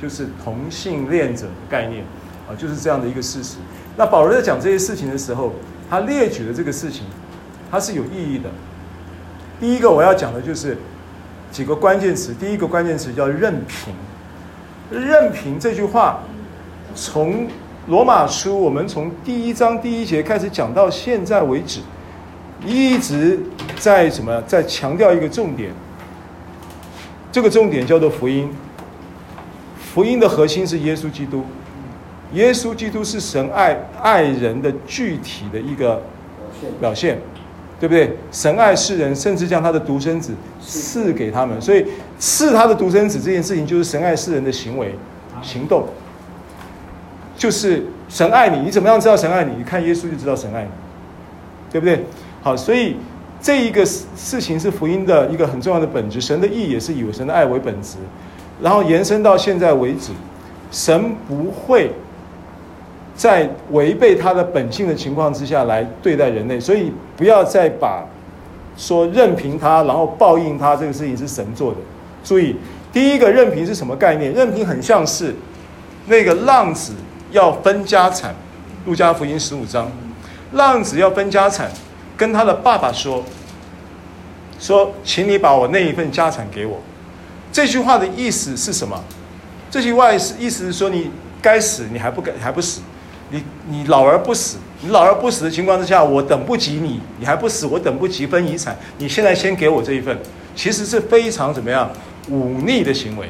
就是同性恋者的概念啊，就是这样的一个事实。那保罗在讲这些事情的时候，他列举的这个事情，它是有意义的。第一个我要讲的就是几个关键词，第一个关键词叫任凭。任凭这句话，从罗马书，我们从第一章第一节开始讲到现在为止，一直在什么？在强调一个重点。这个重点叫做福音。福音的核心是耶稣基督。耶稣基督是神爱爱人的具体的一个表现，对不对？神爱世人，甚至将他的独生子赐给他们。所以赐他的独生子这件事情，就是神爱世人的行为行动。就是神爱你，你怎么样知道神爱你？你看耶稣就知道神爱你，对不对？好，所以这一个事情是福音的一个很重要的本质。神的意也是以神的爱为本质，然后延伸到现在为止，神不会在违背他的本性的情况之下来对待人类，所以不要再把说任凭他，然后报应他这个事情是神做的。注意，第一个任凭是什么概念？任凭很像是那个浪子要分家产，路加福音十五章，浪子要分家产，跟他的爸爸说，说，请你把我那一份家产给我。这句话的意思是什么？这句话是意思是说你该死，你还不该还不死。你你老而不死，你老而不死的情况之下，我等不及你，你还不死，我等不及分遗产。你现在先给我这一份，其实是非常怎么样忤逆的行为。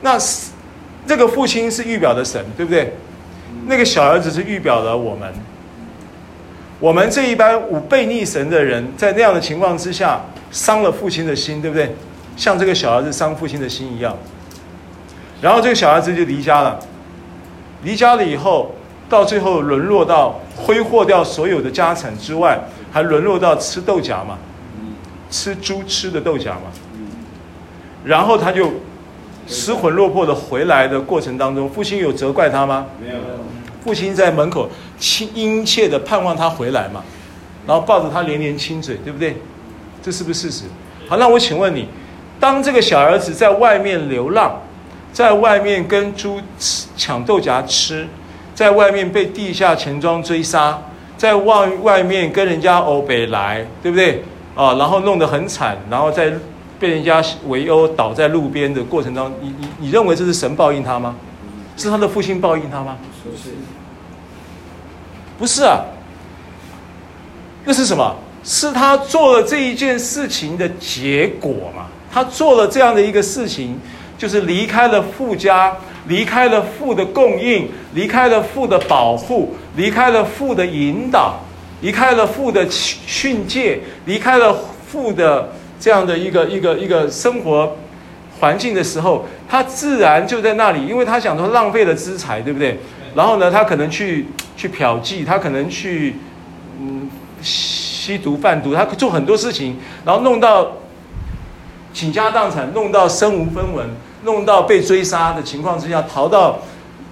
那这个父亲是预表的神，对不对？那个小儿子是预表了我们。我们这一般忤悖逆神的人，在那样的情况之下，伤了父亲的心，对不对？像这个小儿子伤父亲的心一样。然后这个小儿子就离家了。离家了以后，到最后沦落到挥霍掉所有的家产之外，还沦落到吃豆荚嘛，吃猪吃的豆荚嘛。然后他就失魂落魄的回来的过程当中，父亲有责怪他吗？没有。父亲在门口亲殷切的盼望他回来嘛，然后抱着他连连亲嘴，对不对？这是不是事实？好，那我请问你，当这个小儿子在外面流浪，在外面跟猪抢豆荚吃，在外面被地下钱庄追杀，在外外面跟人家欧北来，对不对？啊，然后弄得很惨，然后在被人家围殴倒在路边的过程当中，你你你认为这是神报应他吗？是他的父亲报应他吗？不是，不是啊，那是什么？是他做了这一件事情的结果嘛？他做了这样的一个事情。就是离开了父家，离开了父的供应，离开了父的保护，离开了父的引导，离开了父的训诫，离开了父的这样的一个一个一个生活环境的时候，他自然就在那里，因为他想说浪费了资财，对不对？然后呢，他可能去去嫖妓，他可能去嗯吸毒贩毒，他做很多事情，然后弄到倾家荡产，弄到身无分文。弄到被追杀的情况之下，逃到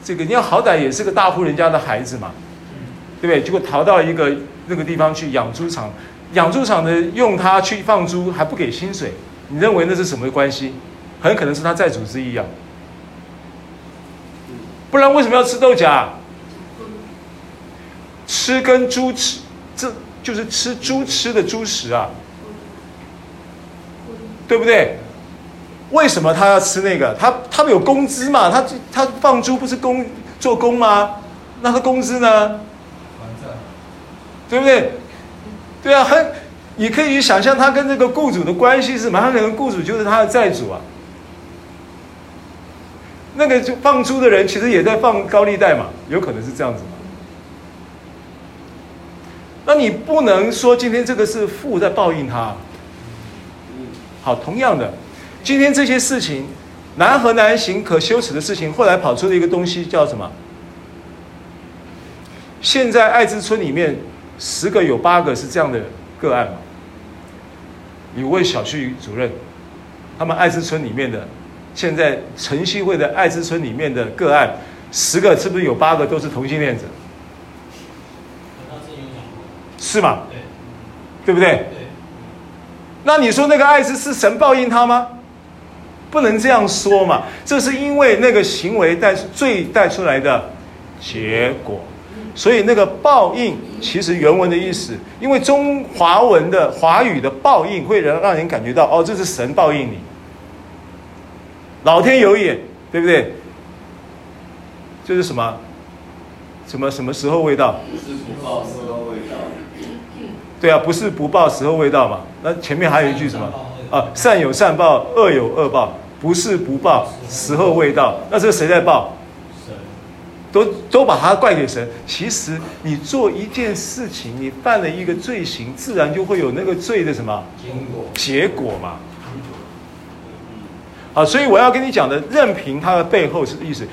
这个，你要好歹也是个大户人家的孩子嘛，对不对？结果逃到一个那个地方去养猪场，养猪场的用它去放猪还不给薪水，你认为那是什么关系？很可能是他债主之一啊，不然为什么要吃豆荚？吃跟猪吃，这就是吃猪吃的猪食啊，对不对？为什么他要吃那个？他他们有工资嘛？他他放猪不是工做工吗？那他工资呢？对不对？对啊，很，你可以想象他跟这个雇主的关系是什么？他可能雇主就是他的债主啊。那个就放租的人其实也在放高利贷嘛，有可能是这样子嘛。那你不能说今天这个是父在报应他。好，同样的。今天这些事情难和难行、可羞耻的事情，后来跑出了一个东西叫什么？现在爱之村里面十个有八个是这样的个案嘛？你问小区主任，他们爱之村里面的现在晨曦会的爱之村里面的个案，十个是不是有八个都是同性恋者？是吗？对，对不对？对。那你说那个爱之是神报应他吗？不能这样说嘛，这是因为那个行为带罪带出来的结果，所以那个报应其实原文的意思，因为中华文的华语的报应会让让人感觉到哦，这是神报应你，老天有眼，对不对？这是什么？什么什么时候未到？不是不报时候未到。对啊，不是不报时候未到嘛？那前面还有一句什么？啊，善有善报，恶有恶报。不是不报，时候未到。那这个谁在报？神。都都把它怪给神。其实你做一件事情，你犯了一个罪行，自然就会有那个罪的什么结果嘛。好，所以我要跟你讲的，任凭他的背后是意思，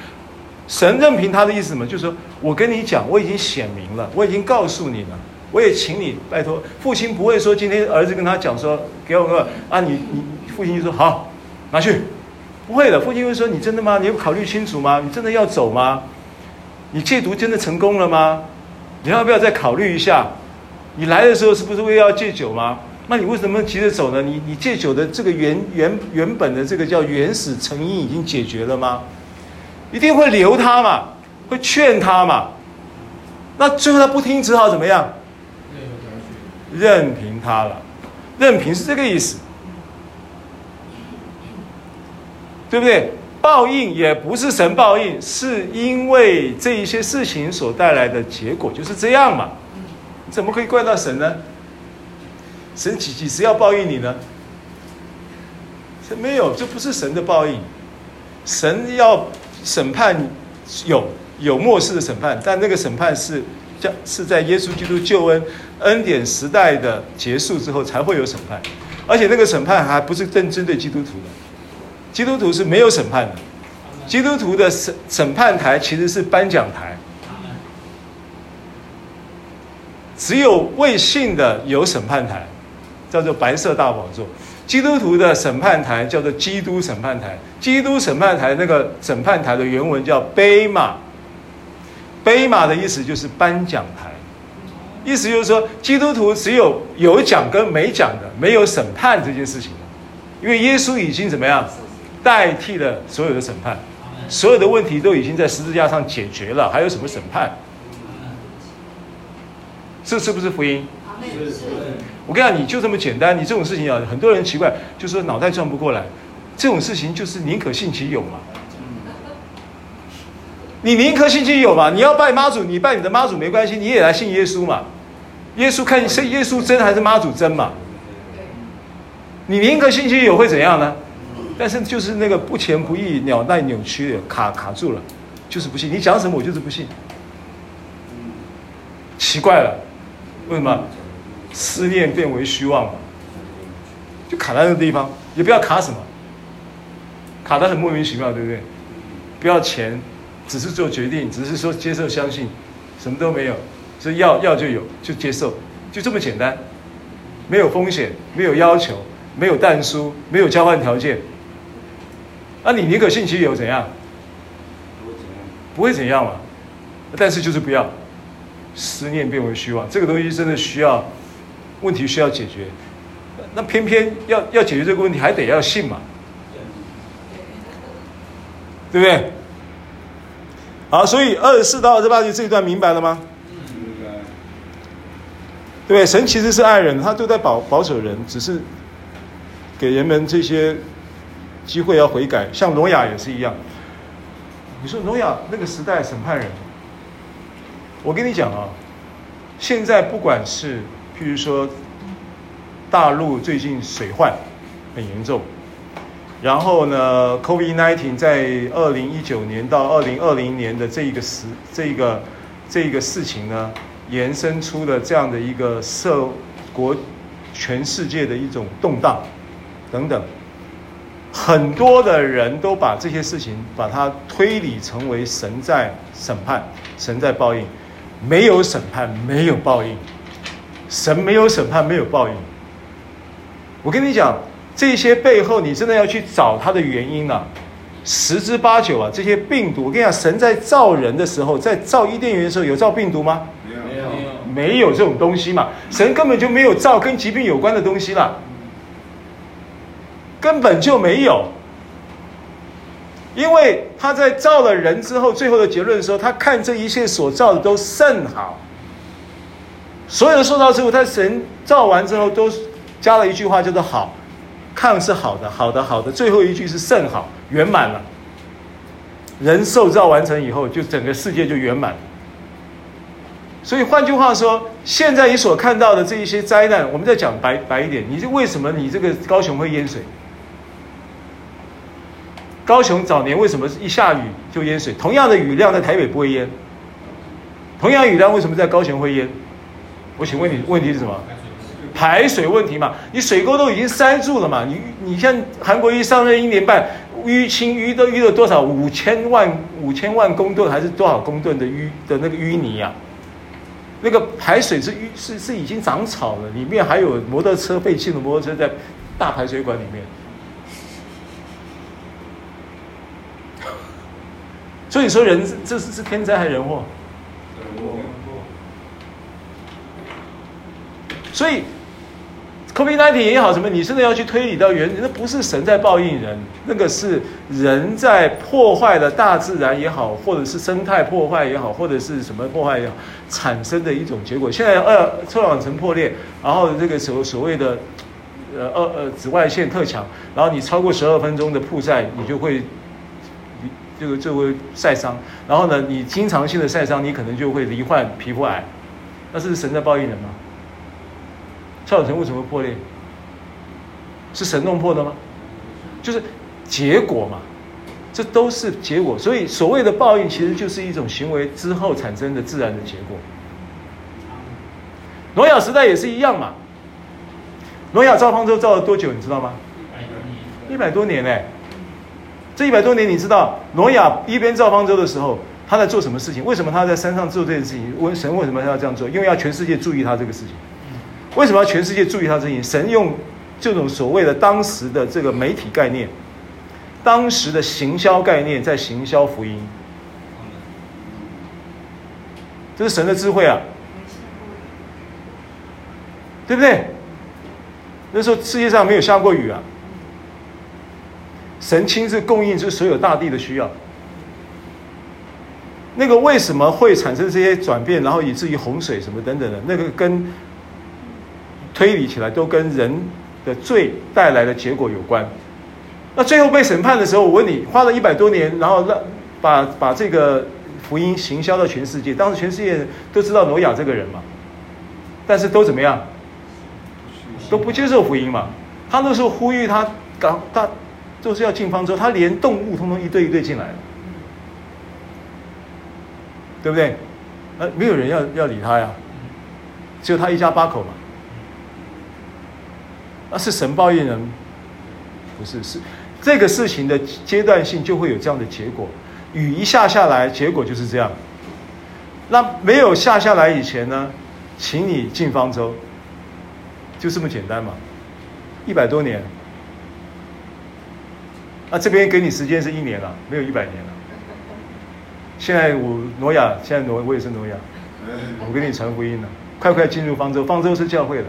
神任凭他的意思什么？就是说我跟你讲，我已经显明了，我已经告诉你了，我也请你拜托。父亲不会说今天儿子跟他讲说，给我个啊，你你父亲就说好，拿去。不会的，父亲会说：“你真的吗？你有考虑清楚吗？你真的要走吗？”你戒毒真的成功了吗？你要不要再考虑一下？你来的时候是不是为要戒酒吗？那你为什么急着走呢？你你戒酒的这个原原原本的这个叫原始成因已经解决了吗？一定会留他嘛，会劝他嘛。那最后他不听，只好怎么样？任凭他了，任凭是这个意思，对不对？报应也不是神报应，是因为这一些事情所带来的结果就是这样嘛。你怎么可以怪到神呢？神几几时要报应你呢？神没有，这不是神的报应。神要审判有有末世的审判，但那个审判是叫是在耶稣基督救恩恩典时代的结束之后才会有审判，而且那个审判还不是针针对基督徒的，基督徒是没有审判的，基督徒的审审判台其实是颁奖台，只有未信的有审判台，叫做白色大宝座，基督徒的审判台叫做基督审判台，基督审判台那个审判台的原文叫贝玛。贝玛的意思就是颁奖台，意思就是说，基督徒只有有奖跟没奖的，没有审判这件事情，因为耶稣已经怎么样，代替了所有的审判，所有的问题都已经在十字架上解决了，还有什么审判？这是不是福音？我跟你讲，你就这么简单，你这种事情啊，很多人奇怪，就是说脑袋转不过来，这种事情就是宁可信其有嘛。你宁可信其有嘛？你要拜妈祖，你拜你的妈祖没关系，你也来信耶稣嘛。耶稣看是耶稣真还是妈祖真嘛？你宁可信其有会怎样呢？但是就是那个不前不义、脑袋扭曲的卡卡住了，就是不信。你讲什么我就是不信。奇怪了，为什么？思念变为虚妄，就卡在那个地方，也不要卡什么，卡得很莫名其妙，对不对？不要钱。只是做决定，只是说接受、相信，什么都没有，所以要要就有，就接受，就这么简单，没有风险，没有要求，没有但书，没有交换条件。那、啊、你宁可信其有怎样？不会怎样嘛？但是就是不要，思念变为虚妄，这个东西真的需要，问题需要解决。那偏偏要要解决这个问题，还得要信嘛，对不对？好，所以二十四到二十八节这一段明白了吗？对，神其实是爱人，他都在保保守人，只是给人们这些机会要悔改。像挪亚也是一样。你说挪亚那个时代审判人，我跟你讲啊，现在不管是譬如说大陆最近水患很严重。然后呢，COVID-19 在二零一九年到二零二零年的这一个时，这一个这一个事情呢，延伸出了这样的一个社国全世界的一种动荡等等，很多的人都把这些事情把它推理成为神在审判，神在报应，没有审判，没有报应，神没有审判，没有报应。我跟你讲。这些背后，你真的要去找它的原因啊，十之八九啊，这些病毒，我跟你讲，神在造人的时候，在造伊甸园的时候，有造病毒吗？没有，没有这种东西嘛。神根本就没有造跟疾病有关的东西啦，根本就没有。因为他在造了人之后，最后的结论说，他看这一切所造的都甚好。所有的受造之物，他神造完之后，都加了一句话，叫做好。看是好的，好的，好的，最后一句是甚好，圆满了。人受造完成以后，就整个世界就圆满。所以换句话说，现在你所看到的这一些灾难，我们再讲白白一点，你就为什么你这个高雄会淹水？高雄早年为什么是一下雨就淹水？同样的雨量在台北不会淹，同样雨量为什么在高雄会淹？我请问你，问题是什么？排水问题嘛，你水沟都已经塞住了嘛，你你像韩国瑜上任一年半，淤清淤都淤了多少？五千万五千万公吨还是多少公吨的淤的那个淤泥啊？那个排水是淤是是已经长草了，里面还有摩托车废弃的摩托车在大排水管里面。所以说人这是是天灾还是人祸？所以。COVID-19 也好，什么？你真的要去推理到原，那不是神在报应人，那个是人在破坏了大自然也好，或者是生态破坏也好，或者是什么破坏也好，产生的一种结果。现在二臭氧层破裂，然后这个所所谓的呃呃呃紫外线特强，然后你超过十二分钟的曝晒，你就会这个就会晒伤。然后呢，你经常性的晒伤，你可能就会罹患皮肤癌。那是神在报应人吗？臭氧层为什么会破裂？是神弄破的吗？就是结果嘛，这都是结果。所以所谓的报应，其实就是一种行为之后产生的自然的结果。挪亚时代也是一样嘛。挪亚造方舟造了多久？你知道吗？一百多年哎。这一百多年，你知道挪亚一边造方舟的时候，他在做什么事情？为什么他在山上做这件事情？问神为什么他要这样做？因为要全世界注意他这个事情。为什么要全世界注意他这些？神用这种所谓的当时的这个媒体概念，当时的行销概念，在行销福音，这是神的智慧啊，对不对？那时候世界上没有下过雨啊，神亲自供应，就是所有大地的需要。那个为什么会产生这些转变，然后以至于洪水什么等等的，那个跟。推理起来都跟人的罪带来的结果有关。那最后被审判的时候，我问你，花了一百多年，然后让把把这个福音行销到全世界，当时全世界都知道挪亚这个人嘛，但是都怎么样？都不接受福音嘛。他那时候呼吁他他就是要进方舟，他连动物通通一对一对进来，对不对？呃，没有人要要理他呀，只有他一家八口嘛。那是神报应人，不是，是这个事情的阶段性就会有这样的结果。雨一下下来，结果就是这样。那没有下下来以前呢，请你进方舟，就这么简单嘛。一百多年，那这边给你时间是一年了，没有一百年了。现在我挪亚，现在挪我也是挪亚，我给你传福音了，快快进入方舟，方舟是教会了。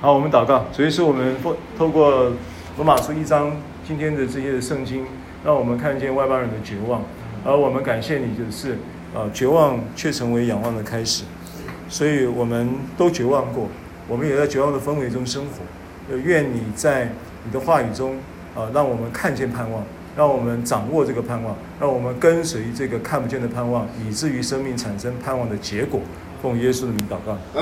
好，我们祷告。所以说，我们透过罗马书一章今天的这些圣经，让我们看见外邦人的绝望，而我们感谢你，就是呃，绝望却成为仰望的开始。所以我们都绝望过，我们也在绝望的氛围中生活。愿你在你的话语中啊、让我们看见盼望，让我们掌握这个盼望，让我们跟随这个看不见的盼望，以至于生命产生盼望的结果。奉耶稣的名祷告。嗯